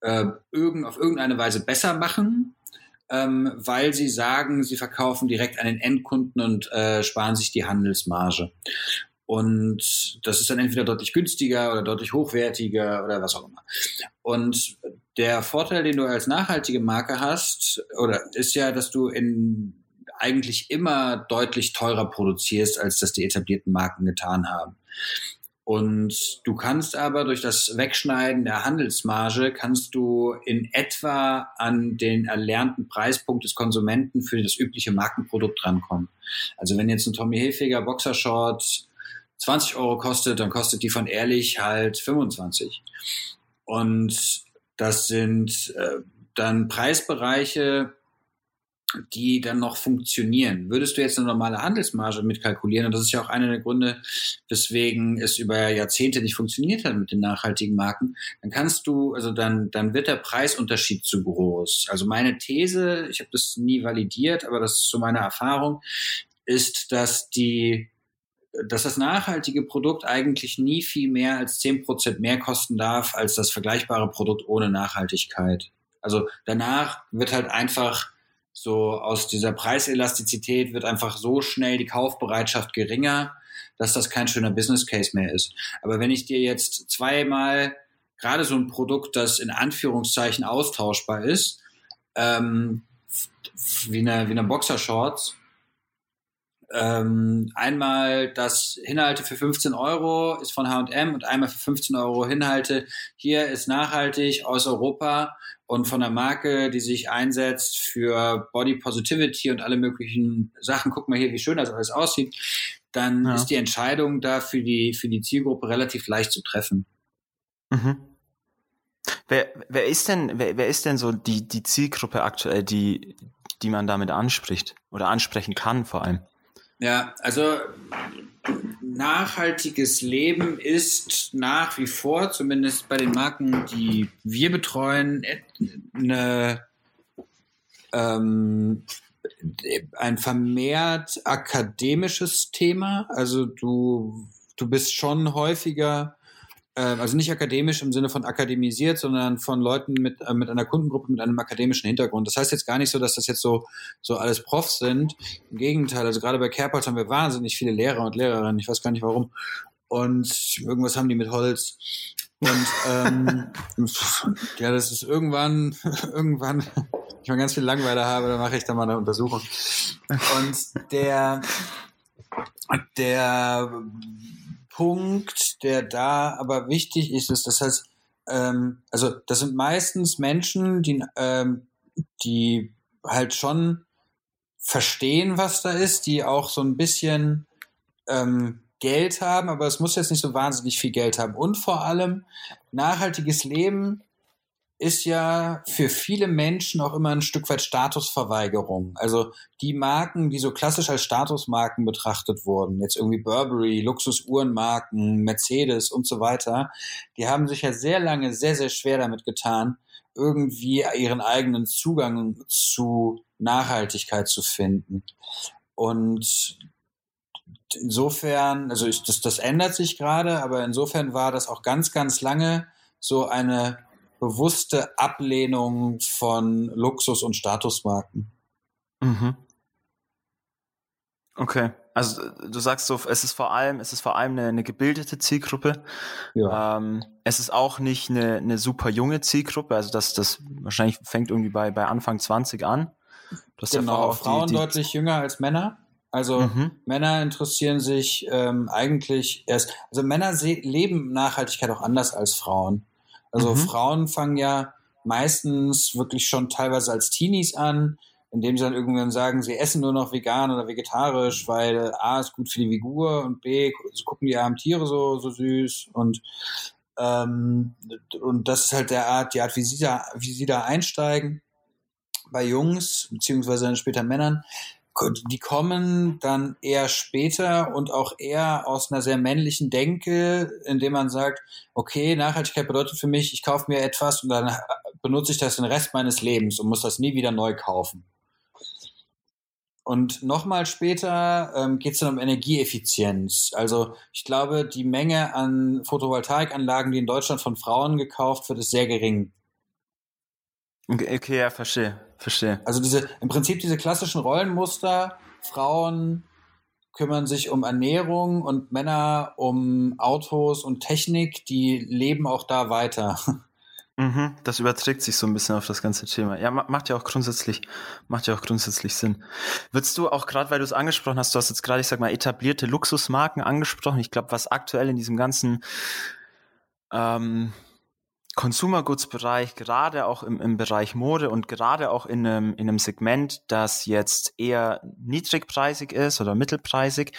äh, irgend, auf irgendeine Weise besser machen, ähm, weil sie sagen, sie verkaufen direkt an den Endkunden und äh, sparen sich die Handelsmarge. Und das ist dann entweder deutlich günstiger oder deutlich hochwertiger oder was auch immer. Und der Vorteil, den du als nachhaltige Marke hast, oder ist ja, dass du in eigentlich immer deutlich teurer produzierst, als das die etablierten Marken getan haben. Und du kannst aber durch das Wegschneiden der Handelsmarge kannst du in etwa an den erlernten Preispunkt des Konsumenten für das übliche Markenprodukt rankommen. Also wenn jetzt ein Tommy Hilfiger Boxershort 20 Euro kostet, dann kostet die von Ehrlich halt 25. Und das sind äh, dann Preisbereiche, die dann noch funktionieren. Würdest du jetzt eine normale Handelsmarge mitkalkulieren, und das ist ja auch einer der Gründe, weswegen es über Jahrzehnte nicht funktioniert hat mit den nachhaltigen Marken, dann kannst du, also dann, dann wird der Preisunterschied zu groß. Also meine These, ich habe das nie validiert, aber das ist so meine Erfahrung, ist, dass die dass das nachhaltige Produkt eigentlich nie viel mehr als zehn Prozent mehr kosten darf als das vergleichbare Produkt ohne Nachhaltigkeit. Also danach wird halt einfach so aus dieser Preiselastizität wird einfach so schnell die Kaufbereitschaft geringer, dass das kein schöner Business Case mehr ist. Aber wenn ich dir jetzt zweimal gerade so ein Produkt, das in Anführungszeichen austauschbar ist, ähm, wie eine, wie eine Boxershorts, ähm, einmal das Hinhalte für 15 Euro ist von H&M und einmal für 15 Euro Hinhalte. Hier ist nachhaltig aus Europa und von der Marke, die sich einsetzt für Body Positivity und alle möglichen Sachen. Guck mal hier, wie schön das alles aussieht. Dann ja. ist die Entscheidung da für die, für die Zielgruppe relativ leicht zu treffen. Mhm. Wer, wer ist denn, wer, wer ist denn so die, die Zielgruppe aktuell, die, die man damit anspricht oder ansprechen kann vor allem? Ja, also nachhaltiges Leben ist nach wie vor, zumindest bei den Marken, die wir betreuen, eine, ähm, ein vermehrt akademisches Thema. Also du, du bist schon häufiger also nicht akademisch im Sinne von akademisiert, sondern von Leuten mit, äh, mit einer Kundengruppe mit einem akademischen Hintergrund. Das heißt jetzt gar nicht so, dass das jetzt so, so alles Profs sind. Im Gegenteil, also gerade bei Carepods haben wir wahnsinnig viele Lehrer und Lehrerinnen. Ich weiß gar nicht warum. Und irgendwas haben die mit Holz. Und ähm, ja, das ist irgendwann, irgendwann, ich mal ganz viel Langweile habe, dann mache ich da mal eine Untersuchung. Und der, der Punkt, der da aber wichtig ist, ist, das heißt, ähm, also das sind meistens Menschen, die, ähm, die halt schon verstehen, was da ist, die auch so ein bisschen ähm, Geld haben, aber es muss jetzt nicht so wahnsinnig viel Geld haben. Und vor allem nachhaltiges Leben ist ja für viele Menschen auch immer ein Stück weit Statusverweigerung. Also die Marken, die so klassisch als Statusmarken betrachtet wurden, jetzt irgendwie Burberry, Luxusuhrenmarken, Mercedes und so weiter, die haben sich ja sehr lange sehr, sehr schwer damit getan, irgendwie ihren eigenen Zugang zu Nachhaltigkeit zu finden. Und insofern, also ich, das, das ändert sich gerade, aber insofern war das auch ganz, ganz lange so eine bewusste Ablehnung von Luxus- und Statusmarken. Mhm. Okay, also du sagst so, es ist vor allem, es ist vor allem eine, eine gebildete Zielgruppe. Ja. Ähm, es ist auch nicht eine, eine super junge Zielgruppe, also das, das wahrscheinlich fängt irgendwie bei, bei Anfang 20 an. genau, ja Frauen die, die deutlich jünger als Männer. Also mhm. Männer interessieren sich ähm, eigentlich erst, also Männer leben Nachhaltigkeit auch anders als Frauen. Also mhm. Frauen fangen ja meistens wirklich schon teilweise als Teenies an, indem sie dann irgendwann sagen, sie essen nur noch vegan oder vegetarisch, weil A ist gut für die Figur und B, sie gucken die armen Tiere so, so süß und ähm, und das ist halt der Art, die Art, wie sie da, wie sie da einsteigen. Bei Jungs, beziehungsweise dann später Männern, die kommen dann eher später und auch eher aus einer sehr männlichen Denke, indem man sagt, okay, Nachhaltigkeit bedeutet für mich, ich kaufe mir etwas und dann benutze ich das den Rest meines Lebens und muss das nie wieder neu kaufen. Und nochmal später ähm, geht es dann um Energieeffizienz. Also ich glaube, die Menge an Photovoltaikanlagen, die in Deutschland von Frauen gekauft wird, ist sehr gering. Okay, okay ja, verstehe. Verstehe. Also diese, im Prinzip diese klassischen Rollenmuster, Frauen kümmern sich um Ernährung und Männer um Autos und Technik, die leben auch da weiter. Mhm, das überträgt sich so ein bisschen auf das ganze Thema. Ja, macht ja auch grundsätzlich, macht ja auch grundsätzlich Sinn. Würdest du auch gerade, weil du es angesprochen hast, du hast jetzt gerade, ich sag mal, etablierte Luxusmarken angesprochen. Ich glaube, was aktuell in diesem ganzen ähm, Consumer Goods Bereich, gerade auch im, im Bereich Mode und gerade auch in einem, in einem Segment, das jetzt eher niedrigpreisig ist oder mittelpreisig,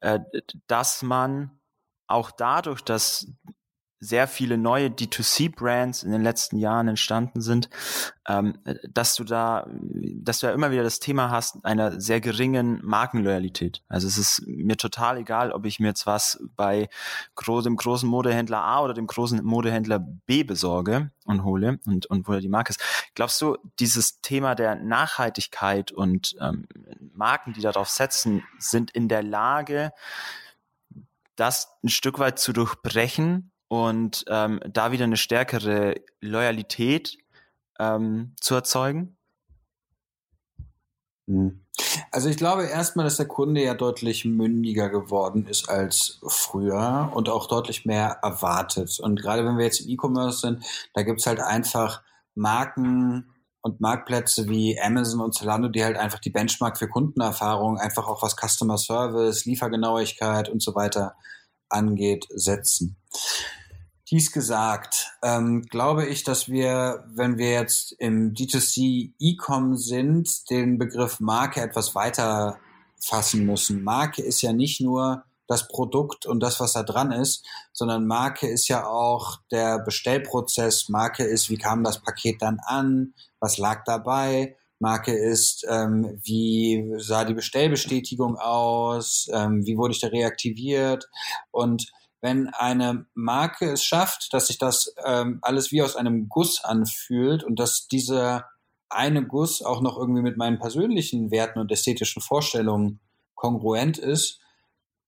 äh, dass man auch dadurch, dass sehr viele neue D2C-Brands in den letzten Jahren entstanden sind, ähm, dass du da, dass du ja immer wieder das Thema hast einer sehr geringen Markenloyalität. Also es ist mir total egal, ob ich mir jetzt was bei gro dem großen Modehändler A oder dem großen Modehändler B besorge und hole und, und wo die Marke ist. Glaubst du, dieses Thema der Nachhaltigkeit und ähm, Marken, die darauf setzen, sind in der Lage, das ein Stück weit zu durchbrechen und ähm, da wieder eine stärkere Loyalität ähm, zu erzeugen? Hm. Also ich glaube erstmal, dass der Kunde ja deutlich mündiger geworden ist als früher und auch deutlich mehr erwartet. Und gerade wenn wir jetzt im E-Commerce sind, da gibt's halt einfach Marken und Marktplätze wie Amazon und Zalando, die halt einfach die Benchmark für Kundenerfahrung, einfach auch was Customer Service, Liefergenauigkeit und so weiter angeht, setzen. Dies gesagt, ähm, glaube ich, dass wir, wenn wir jetzt im D2C E-Com sind, den Begriff Marke etwas weiter fassen müssen. Marke ist ja nicht nur das Produkt und das, was da dran ist, sondern Marke ist ja auch der Bestellprozess. Marke ist, wie kam das Paket dann an? Was lag dabei? Marke ist, ähm, wie sah die Bestellbestätigung aus? Ähm, wie wurde ich da reaktiviert? Und wenn eine Marke es schafft, dass sich das ähm, alles wie aus einem Guss anfühlt und dass dieser eine Guss auch noch irgendwie mit meinen persönlichen Werten und ästhetischen Vorstellungen kongruent ist,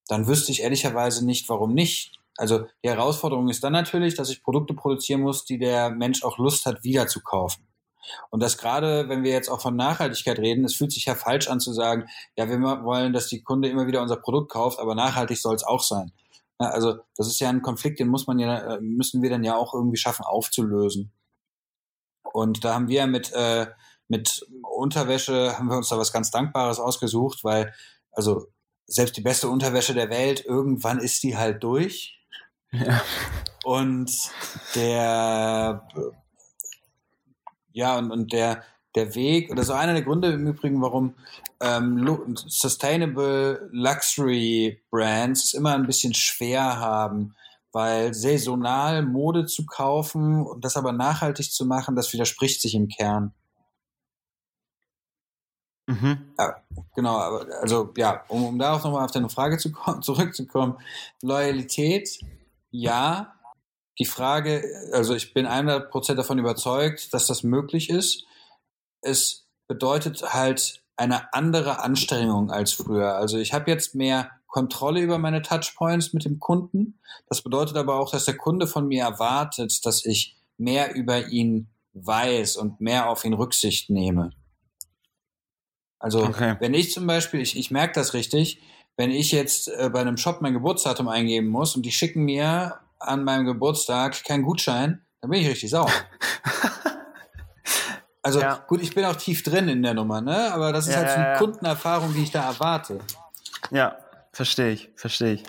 dann wüsste ich ehrlicherweise nicht, warum nicht. Also die Herausforderung ist dann natürlich, dass ich Produkte produzieren muss, die der Mensch auch Lust hat, wieder zu kaufen. Und das gerade, wenn wir jetzt auch von Nachhaltigkeit reden, es fühlt sich ja falsch an zu sagen, ja, wir wollen, dass die Kunde immer wieder unser Produkt kauft, aber nachhaltig soll es auch sein. Also das ist ja ein Konflikt, den muss man ja, äh, müssen wir dann ja auch irgendwie schaffen aufzulösen. Und da haben wir mit, äh, mit Unterwäsche, haben wir uns da was ganz Dankbares ausgesucht, weil, also selbst die beste Unterwäsche der Welt, irgendwann ist die halt durch. Ja. Und der, ja, und, und der, der Weg, oder so einer der Gründe im Übrigen, warum ähm, Sustainable Luxury Brands es immer ein bisschen schwer haben, weil saisonal Mode zu kaufen und das aber nachhaltig zu machen, das widerspricht sich im Kern. Mhm. Ja, genau, also ja, um, um darauf nochmal auf deine Frage zu kommen, zurückzukommen. Loyalität, ja. Die Frage, also ich bin 100% davon überzeugt, dass das möglich ist. Es bedeutet halt eine andere Anstrengung als früher. Also ich habe jetzt mehr Kontrolle über meine Touchpoints mit dem Kunden. Das bedeutet aber auch, dass der Kunde von mir erwartet, dass ich mehr über ihn weiß und mehr auf ihn Rücksicht nehme. Also okay. wenn ich zum Beispiel, ich, ich merke das richtig, wenn ich jetzt äh, bei einem Shop mein Geburtsdatum eingeben muss und die schicken mir an meinem Geburtstag keinen Gutschein, dann bin ich richtig sauer. also ja. gut, ich bin auch tief drin in der Nummer, ne? Aber das ist ja, halt so eine Kundenerfahrung, die ich da erwarte. Ja, verstehe ich, verstehe ich.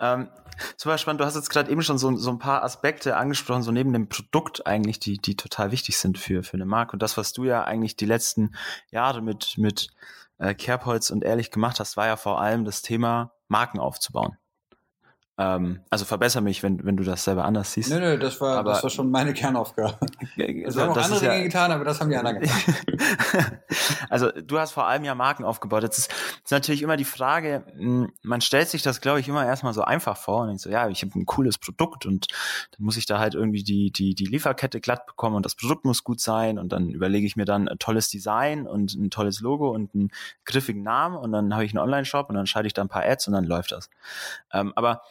Ähm, super spannend. Du hast jetzt gerade eben schon so, so ein paar Aspekte angesprochen, so neben dem Produkt eigentlich, die, die total wichtig sind für, für eine Marke. Und das, was du ja eigentlich die letzten Jahre mit, mit äh, Kerbholz und Ehrlich gemacht hast, war ja vor allem das Thema Marken aufzubauen. Ähm, also verbessere mich, wenn, wenn du das selber anders siehst. Nö, nö, das war, aber, das war schon meine Kernaufgabe. Das haben auch andere Dinge ja, getan, aber das haben die anderen getan. also du hast vor allem ja Marken aufgebaut. Jetzt ist, ist natürlich immer die Frage, hm, man stellt sich das, glaube ich, immer erstmal so einfach vor und denkt so, ja, ich habe ein cooles Produkt und dann muss ich da halt irgendwie die, die, die Lieferkette glatt bekommen und das Produkt muss gut sein und dann überlege ich mir dann ein tolles Design und ein tolles Logo und einen griffigen Namen und dann habe ich einen Online-Shop und dann schalte ich da ein paar Ads und dann läuft das. Ähm, aber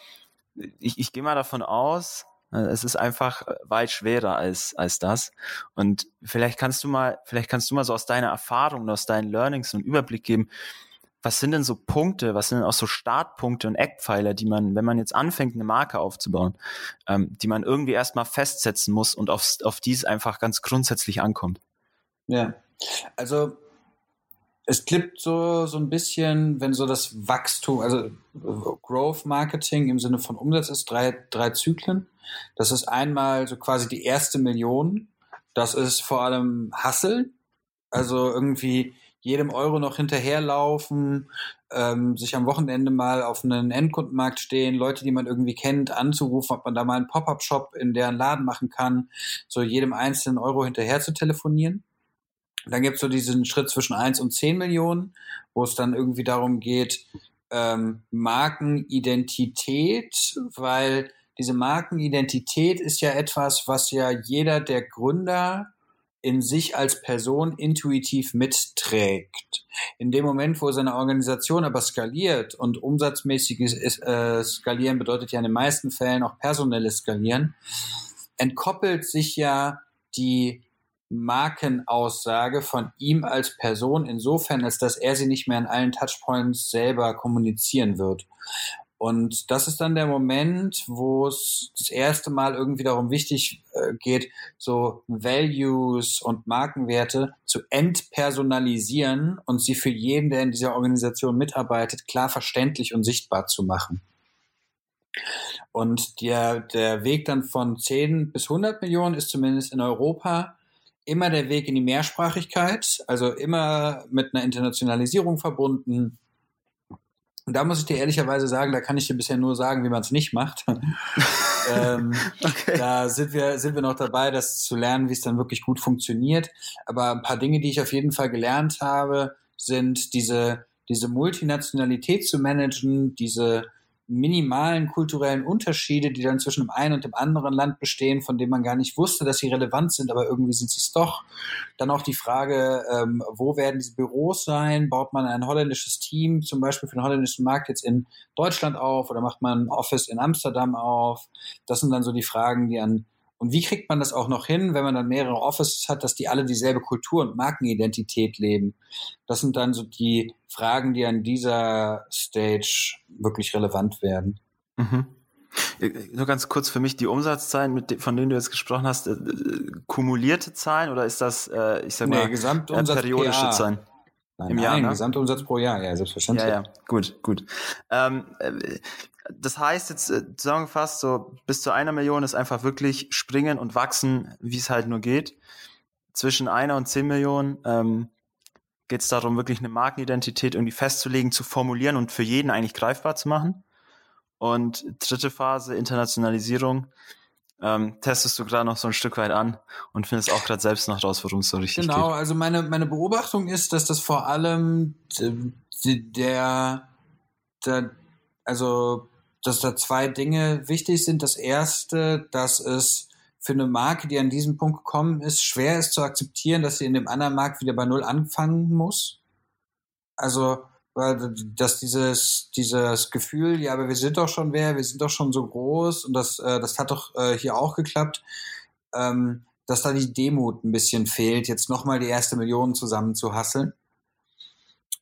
ich, ich gehe mal davon aus, äh, es ist einfach weit schwerer als, als das. Und vielleicht kannst du mal, vielleicht kannst du mal so aus deiner Erfahrung aus deinen Learnings einen Überblick geben. Was sind denn so Punkte, was sind denn auch so Startpunkte und Eckpfeiler, die man, wenn man jetzt anfängt, eine Marke aufzubauen, ähm, die man irgendwie erstmal festsetzen muss und auf, auf die es einfach ganz grundsätzlich ankommt? Ja, also es klippt so, so ein bisschen, wenn so das Wachstum, also Growth Marketing im Sinne von Umsatz ist, drei, drei Zyklen. Das ist einmal so quasi die erste Million. Das ist vor allem Hustle. Also irgendwie jedem Euro noch hinterherlaufen, ähm, sich am Wochenende mal auf einen Endkundenmarkt stehen, Leute, die man irgendwie kennt, anzurufen, ob man da mal einen Pop-up-Shop in deren Laden machen kann, so jedem einzelnen Euro hinterher zu telefonieren. Dann gibt es so diesen Schritt zwischen 1 und 10 Millionen, wo es dann irgendwie darum geht, ähm, Markenidentität, weil diese Markenidentität ist ja etwas, was ja jeder der Gründer in sich als Person intuitiv mitträgt. In dem Moment, wo seine Organisation aber skaliert und umsatzmäßiges äh, Skalieren bedeutet ja in den meisten Fällen auch personelles Skalieren, entkoppelt sich ja die Markenaussage von ihm als Person insofern, als dass er sie nicht mehr an allen Touchpoints selber kommunizieren wird. Und das ist dann der Moment, wo es das erste Mal irgendwie darum wichtig äh, geht, so Values und Markenwerte zu entpersonalisieren und sie für jeden, der in dieser Organisation mitarbeitet, klar verständlich und sichtbar zu machen. Und der, der Weg dann von 10 bis 100 Millionen ist zumindest in Europa immer der Weg in die Mehrsprachigkeit, also immer mit einer Internationalisierung verbunden. Und da muss ich dir ehrlicherweise sagen, da kann ich dir bisher nur sagen, wie man es nicht macht. ähm, okay. Da sind wir, sind wir noch dabei, das zu lernen, wie es dann wirklich gut funktioniert. Aber ein paar Dinge, die ich auf jeden Fall gelernt habe, sind diese, diese Multinationalität zu managen, diese minimalen kulturellen Unterschiede, die dann zwischen dem einen und dem anderen Land bestehen, von denen man gar nicht wusste, dass sie relevant sind, aber irgendwie sind sie es doch. Dann auch die Frage, ähm, wo werden diese Büros sein? Baut man ein holländisches Team zum Beispiel für den holländischen Markt jetzt in Deutschland auf oder macht man ein Office in Amsterdam auf? Das sind dann so die Fragen, die an und wie kriegt man das auch noch hin, wenn man dann mehrere Offices hat, dass die alle dieselbe Kultur und Markenidentität leben? Das sind dann so die Fragen, die an dieser Stage wirklich relevant werden. Mhm. Äh, nur ganz kurz für mich, die Umsatzzahlen, mit, von denen du jetzt gesprochen hast, äh, äh kumulierte Zahlen oder ist das, äh, ich sag mal, nee, Gesamtumsatz periodische Zahlen? Nein, Im nein, Jahr, ne? Gesamtumsatz pro Jahr, ja, selbstverständlich. Ja, ja, gut, gut. Ähm, äh, das heißt jetzt äh, zusammengefasst, so bis zu einer Million ist einfach wirklich springen und wachsen, wie es halt nur geht. Zwischen einer und zehn Millionen ähm, geht es darum, wirklich eine Markenidentität irgendwie festzulegen, zu formulieren und für jeden eigentlich greifbar zu machen. Und dritte Phase, Internationalisierung. Ähm, testest du gerade noch so ein Stück weit an und findest auch gerade selbst noch raus, worum es so richtig genau, geht. Genau, also meine, meine Beobachtung ist, dass das vor allem der, der also dass da zwei Dinge wichtig sind. Das erste, dass es für eine Marke, die an diesem Punkt gekommen ist, schwer ist zu akzeptieren, dass sie in dem anderen Markt wieder bei Null anfangen muss. Also, dass dieses, dieses Gefühl, ja, aber wir sind doch schon wer, wir sind doch schon so groß und das, äh, das hat doch äh, hier auch geklappt, ähm, dass da die Demut ein bisschen fehlt, jetzt nochmal die erste Million zusammen zu hasseln.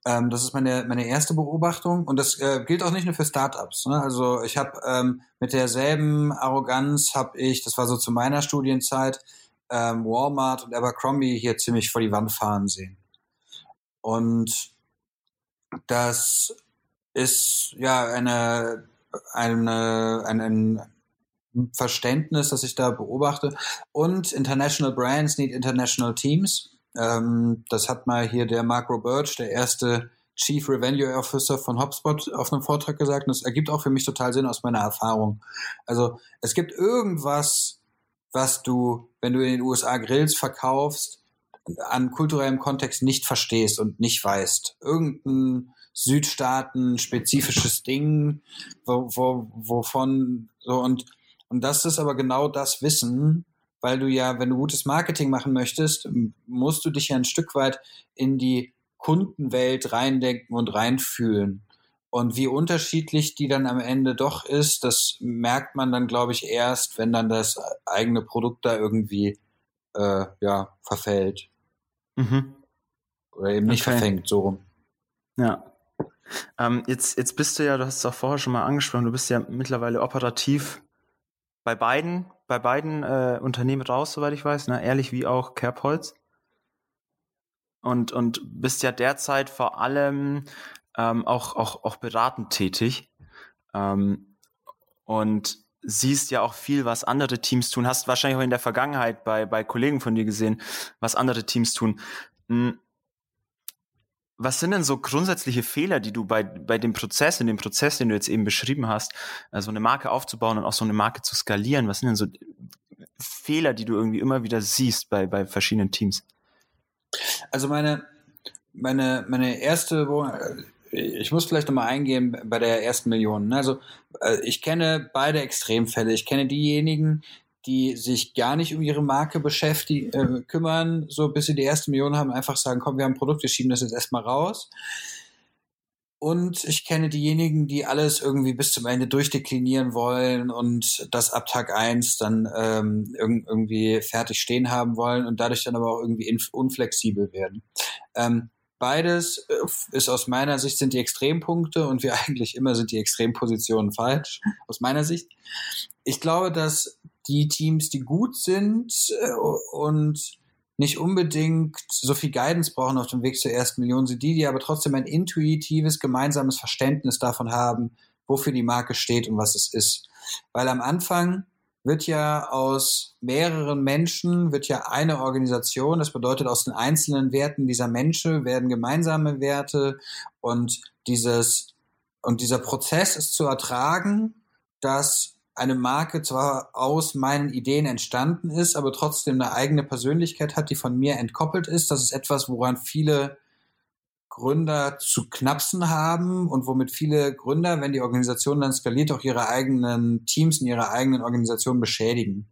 Ähm, das ist meine, meine erste Beobachtung und das äh, gilt auch nicht nur für Startups. Ne? Also ich habe ähm, mit derselben Arroganz habe ich, das war so zu meiner Studienzeit, ähm, Walmart und Abercrombie hier ziemlich vor die Wand fahren sehen. Und das ist ja eine, eine, ein, ein Verständnis, das ich da beobachte. Und International Brands need International Teams. Ähm, das hat mal hier der Mark Birch, der erste Chief Revenue Officer von HubSpot, auf einem Vortrag gesagt. Und das ergibt auch für mich total Sinn aus meiner Erfahrung. Also es gibt irgendwas, was du, wenn du in den USA Grills verkaufst, an kulturellem Kontext nicht verstehst und nicht weißt. Irgendein Südstaaten spezifisches Ding, wo, wo, wovon so und und das ist aber genau das Wissen, weil du ja, wenn du gutes Marketing machen möchtest, musst du dich ja ein Stück weit in die Kundenwelt reindenken und reinfühlen. Und wie unterschiedlich die dann am Ende doch ist, das merkt man dann, glaube ich, erst, wenn dann das eigene Produkt da irgendwie äh, ja, verfällt. Mhm. Oder eben nicht okay. verfängt, so rum. Ja. Ähm, jetzt, jetzt bist du ja, du hast es auch vorher schon mal angesprochen, du bist ja mittlerweile operativ bei beiden bei beiden äh, Unternehmen raus, soweit ich weiß, ne? ehrlich wie auch Kerbholz. Und, und bist ja derzeit vor allem ähm, auch, auch, auch beratend tätig. Ähm, und siehst ja auch viel, was andere Teams tun. Hast wahrscheinlich auch in der Vergangenheit bei, bei Kollegen von dir gesehen, was andere Teams tun. Hm. Was sind denn so grundsätzliche Fehler, die du bei, bei dem Prozess, in dem Prozess, den du jetzt eben beschrieben hast, so also eine Marke aufzubauen und auch so eine Marke zu skalieren? Was sind denn so Fehler, die du irgendwie immer wieder siehst bei, bei verschiedenen Teams? Also meine, meine, meine erste, ich muss vielleicht nochmal eingehen bei der ersten Million. Also äh, ich kenne beide Extremfälle. Ich kenne diejenigen, die sich gar nicht um ihre Marke beschäftigen, äh, kümmern, so bis sie die erste Million haben, einfach sagen, komm, wir haben ein Produkt, wir schieben das jetzt erstmal raus. Und ich kenne diejenigen, die alles irgendwie bis zum Ende durchdeklinieren wollen und das ab Tag eins dann ähm, irgendwie fertig stehen haben wollen und dadurch dann aber auch irgendwie unflexibel werden. Ähm, beides äh, ist aus meiner Sicht sind die Extrempunkte und wie eigentlich immer sind die Extrempositionen falsch, aus meiner Sicht. Ich glaube, dass die Teams, die gut sind äh, und nicht unbedingt so viel Guidance brauchen auf dem Weg zur ersten Million, sind die, die aber trotzdem ein intuitives, gemeinsames Verständnis davon haben, wofür die Marke steht und was es ist. Weil am Anfang wird ja aus mehreren Menschen, wird ja eine Organisation, das bedeutet aus den einzelnen Werten dieser Menschen werden gemeinsame Werte und dieses, und dieser Prozess ist zu ertragen, dass eine Marke zwar aus meinen Ideen entstanden ist, aber trotzdem eine eigene Persönlichkeit hat, die von mir entkoppelt ist. Das ist etwas, woran viele Gründer zu knapsen haben und womit viele Gründer, wenn die Organisation dann skaliert, auch ihre eigenen Teams in ihrer eigenen Organisation beschädigen.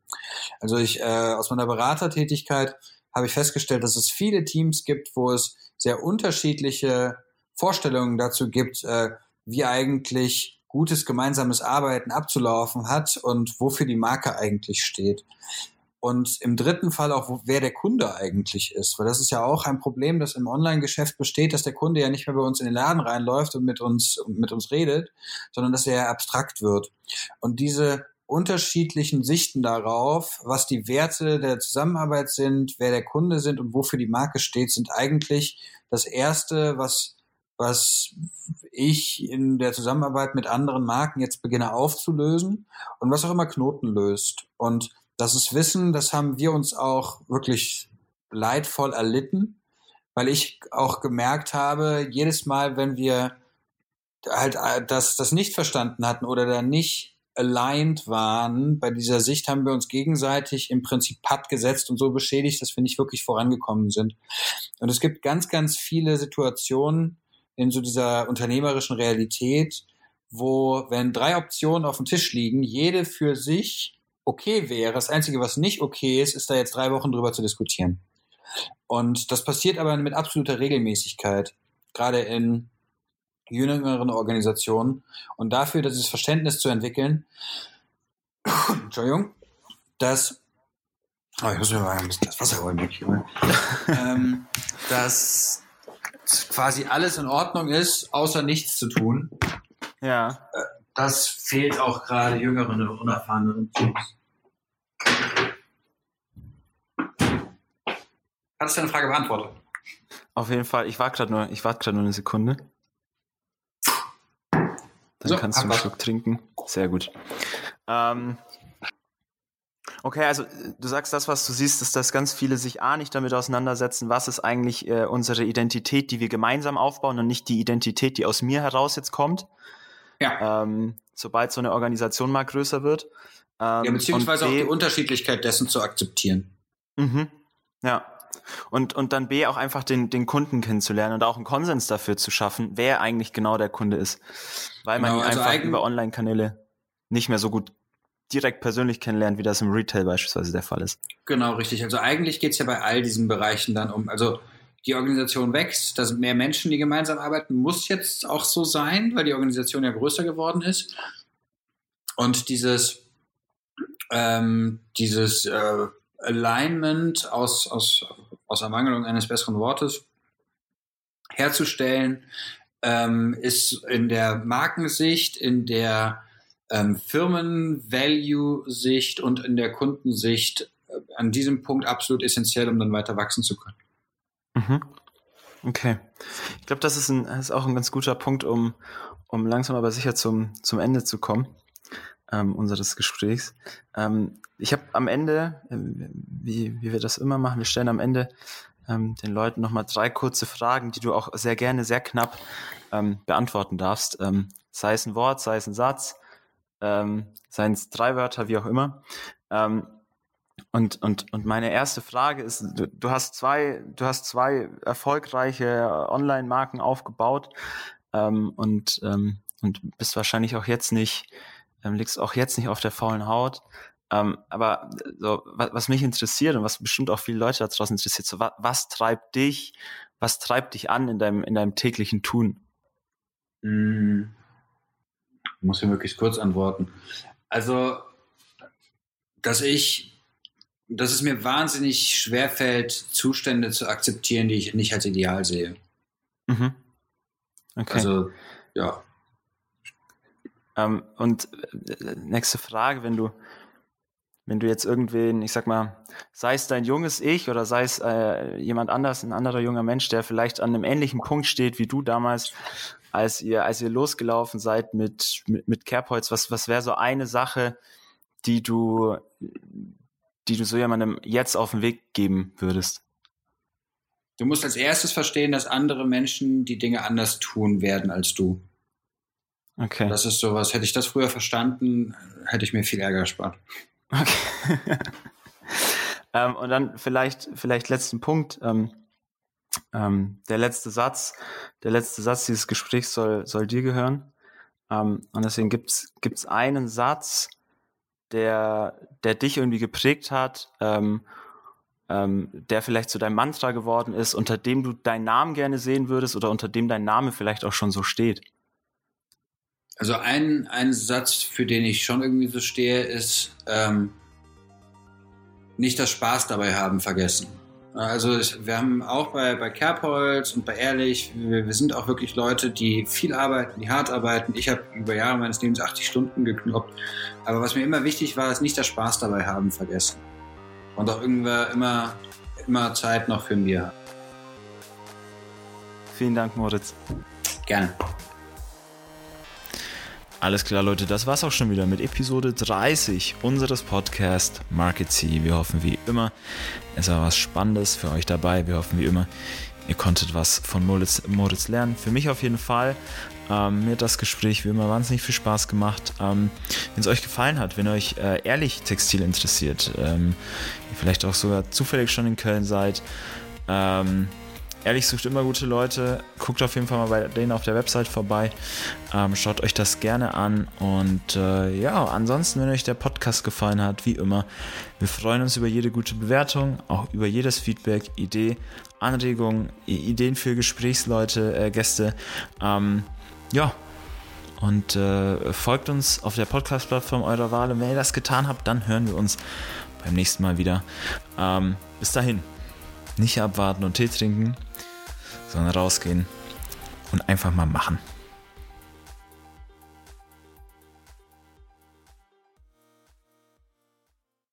Also ich äh, aus meiner Beratertätigkeit habe ich festgestellt, dass es viele Teams gibt, wo es sehr unterschiedliche Vorstellungen dazu gibt, äh, wie eigentlich gutes gemeinsames Arbeiten abzulaufen hat und wofür die Marke eigentlich steht. Und im dritten Fall auch, wer der Kunde eigentlich ist. Weil das ist ja auch ein Problem, das im Online-Geschäft besteht, dass der Kunde ja nicht mehr bei uns in den Laden reinläuft und mit uns, mit uns redet, sondern dass er abstrakt wird. Und diese unterschiedlichen Sichten darauf, was die Werte der Zusammenarbeit sind, wer der Kunde sind und wofür die Marke steht, sind eigentlich das erste, was was ich in der Zusammenarbeit mit anderen Marken jetzt beginne aufzulösen und was auch immer Knoten löst. Und das ist Wissen, das haben wir uns auch wirklich leidvoll erlitten, weil ich auch gemerkt habe, jedes Mal, wenn wir halt äh, das, das nicht verstanden hatten oder da nicht aligned waren. Bei dieser Sicht haben wir uns gegenseitig im Prinzip Patt gesetzt und so beschädigt, dass wir nicht wirklich vorangekommen sind. Und es gibt ganz, ganz viele Situationen in so dieser unternehmerischen Realität, wo, wenn drei Optionen auf dem Tisch liegen, jede für sich okay wäre. Das Einzige, was nicht okay ist, ist da jetzt drei Wochen drüber zu diskutieren. Und das passiert aber mit absoluter Regelmäßigkeit, gerade in jüngeren Organisationen. Und dafür, dieses Verständnis zu entwickeln, Entschuldigung, dass Oh, ich muss mir mal ein bisschen das Wasser holen, ähm, dass quasi alles in Ordnung ist, außer nichts zu tun. Ja. Das fehlt auch gerade jüngeren und unerfahreneren Teams. Hast du deine Frage beantwortet? Auf jeden Fall. Ich warte gerade nur, ich warte gerade nur eine Sekunde. Dann so, kannst du einen Schluck trinken. Sehr gut. Ähm, okay, also du sagst das, was du siehst, ist, dass ganz viele sich A nicht damit auseinandersetzen, was ist eigentlich äh, unsere Identität, die wir gemeinsam aufbauen und nicht die Identität, die aus mir heraus jetzt kommt. Ja. Ähm, sobald so eine Organisation mal größer wird. Ähm, ja, beziehungsweise auch die Unterschiedlichkeit dessen zu akzeptieren. Mhm. Ja. Und, und dann B, auch einfach den, den Kunden kennenzulernen und auch einen Konsens dafür zu schaffen, wer eigentlich genau der Kunde ist. Weil man genau, ihn also einfach über Online-Kanäle nicht mehr so gut direkt persönlich kennenlernt, wie das im Retail beispielsweise der Fall ist. Genau, richtig. Also eigentlich geht es ja bei all diesen Bereichen dann um, also die Organisation wächst, da sind mehr Menschen, die gemeinsam arbeiten, muss jetzt auch so sein, weil die Organisation ja größer geworden ist. Und dieses, ähm, dieses äh, Alignment aus, aus, aus Ermangelung eines besseren Wortes herzustellen, ähm, ist in der Markensicht, in der ähm, Firmen-Value-Sicht und in der Kundensicht äh, an diesem Punkt absolut essentiell, um dann weiter wachsen zu können. Mhm. Okay. Ich glaube, das ist, ein, ist auch ein ganz guter Punkt, um, um langsam aber sicher zum, zum Ende zu kommen ähm, unseres Gesprächs. Ähm, ich habe am Ende, äh, wie, wie wir das immer machen, wir stellen am Ende ähm, den Leuten nochmal drei kurze Fragen, die du auch sehr gerne, sehr knapp ähm, beantworten darfst. Ähm, sei es ein Wort, sei es ein Satz, ähm, seien es drei Wörter, wie auch immer. Ähm, und, und, und meine erste Frage ist, du, du hast zwei, du hast zwei erfolgreiche Online-Marken aufgebaut ähm, und, ähm, und bist wahrscheinlich auch jetzt nicht ähm, liegst auch jetzt nicht auf der faulen Haut. Ähm, aber so, was, was, mich interessiert und was bestimmt auch viele Leute da draußen interessiert, so, was, was treibt dich, was treibt dich an in deinem, in deinem täglichen Tun? Mm, muss ich möglichst kurz antworten. Also, dass ich, dass es mir wahnsinnig schwerfällt, Zustände zu akzeptieren, die ich nicht als ideal sehe. Mhm. Okay. Also, ja. Ähm, und äh, nächste Frage, wenn du, wenn du jetzt irgendwen, ich sag mal, sei es dein junges Ich oder sei es äh, jemand anders, ein anderer junger Mensch, der vielleicht an einem ähnlichen Punkt steht wie du damals, als ihr, als ihr losgelaufen seid mit, mit, mit Kerbholz, was, was wäre so eine Sache, die du, die du so jemandem jetzt auf den Weg geben würdest? Du musst als erstes verstehen, dass andere Menschen die Dinge anders tun werden als du. Okay. Das ist sowas. Hätte ich das früher verstanden, hätte ich mir viel Ärger erspart. Okay. ähm, und dann vielleicht, vielleicht letzten Punkt. Ähm, ähm, der letzte Satz, der letzte Satz dieses Gesprächs soll, soll dir gehören. Ähm, und deswegen gibt's gibt's einen Satz, der, der dich irgendwie geprägt hat, ähm, ähm, der vielleicht zu deinem Mantra geworden ist, unter dem du deinen Namen gerne sehen würdest oder unter dem dein Name vielleicht auch schon so steht. Also ein, ein Satz, für den ich schon irgendwie so stehe, ist ähm, nicht das Spaß dabei haben vergessen. Also ich, wir haben auch bei, bei Kerbholz und bei Ehrlich, wir, wir, sind auch wirklich Leute, die viel arbeiten, die hart arbeiten. Ich habe über Jahre meines Lebens 80 Stunden geknoppt. Aber was mir immer wichtig war, ist nicht das Spaß dabei haben vergessen. Und auch irgendwer immer, immer Zeit noch für mir. Vielen Dank, Moritz. Gerne. Alles klar, Leute, das war's auch schon wieder mit Episode 30 unseres Podcasts Market C. Wir hoffen wie immer, es war was Spannendes für euch dabei. Wir hoffen wie immer, ihr konntet was von Moritz, Moritz lernen. Für mich auf jeden Fall. Ähm, mir hat das Gespräch wie immer wahnsinnig viel Spaß gemacht. Ähm, wenn es euch gefallen hat, wenn euch äh, ehrlich Textil interessiert, ähm, ihr vielleicht auch sogar zufällig schon in Köln seid, ähm, Ehrlich sucht immer gute Leute. Guckt auf jeden Fall mal bei denen auf der Website vorbei. Ähm, schaut euch das gerne an. Und äh, ja, ansonsten, wenn euch der Podcast gefallen hat, wie immer, wir freuen uns über jede gute Bewertung, auch über jedes Feedback, Idee, Anregung, Ideen für Gesprächsleute, äh, Gäste. Ähm, ja, und äh, folgt uns auf der Podcast-Plattform eurer Wahl. Und wenn ihr das getan habt, dann hören wir uns beim nächsten Mal wieder. Ähm, bis dahin, nicht abwarten und Tee trinken sondern rausgehen und einfach mal machen.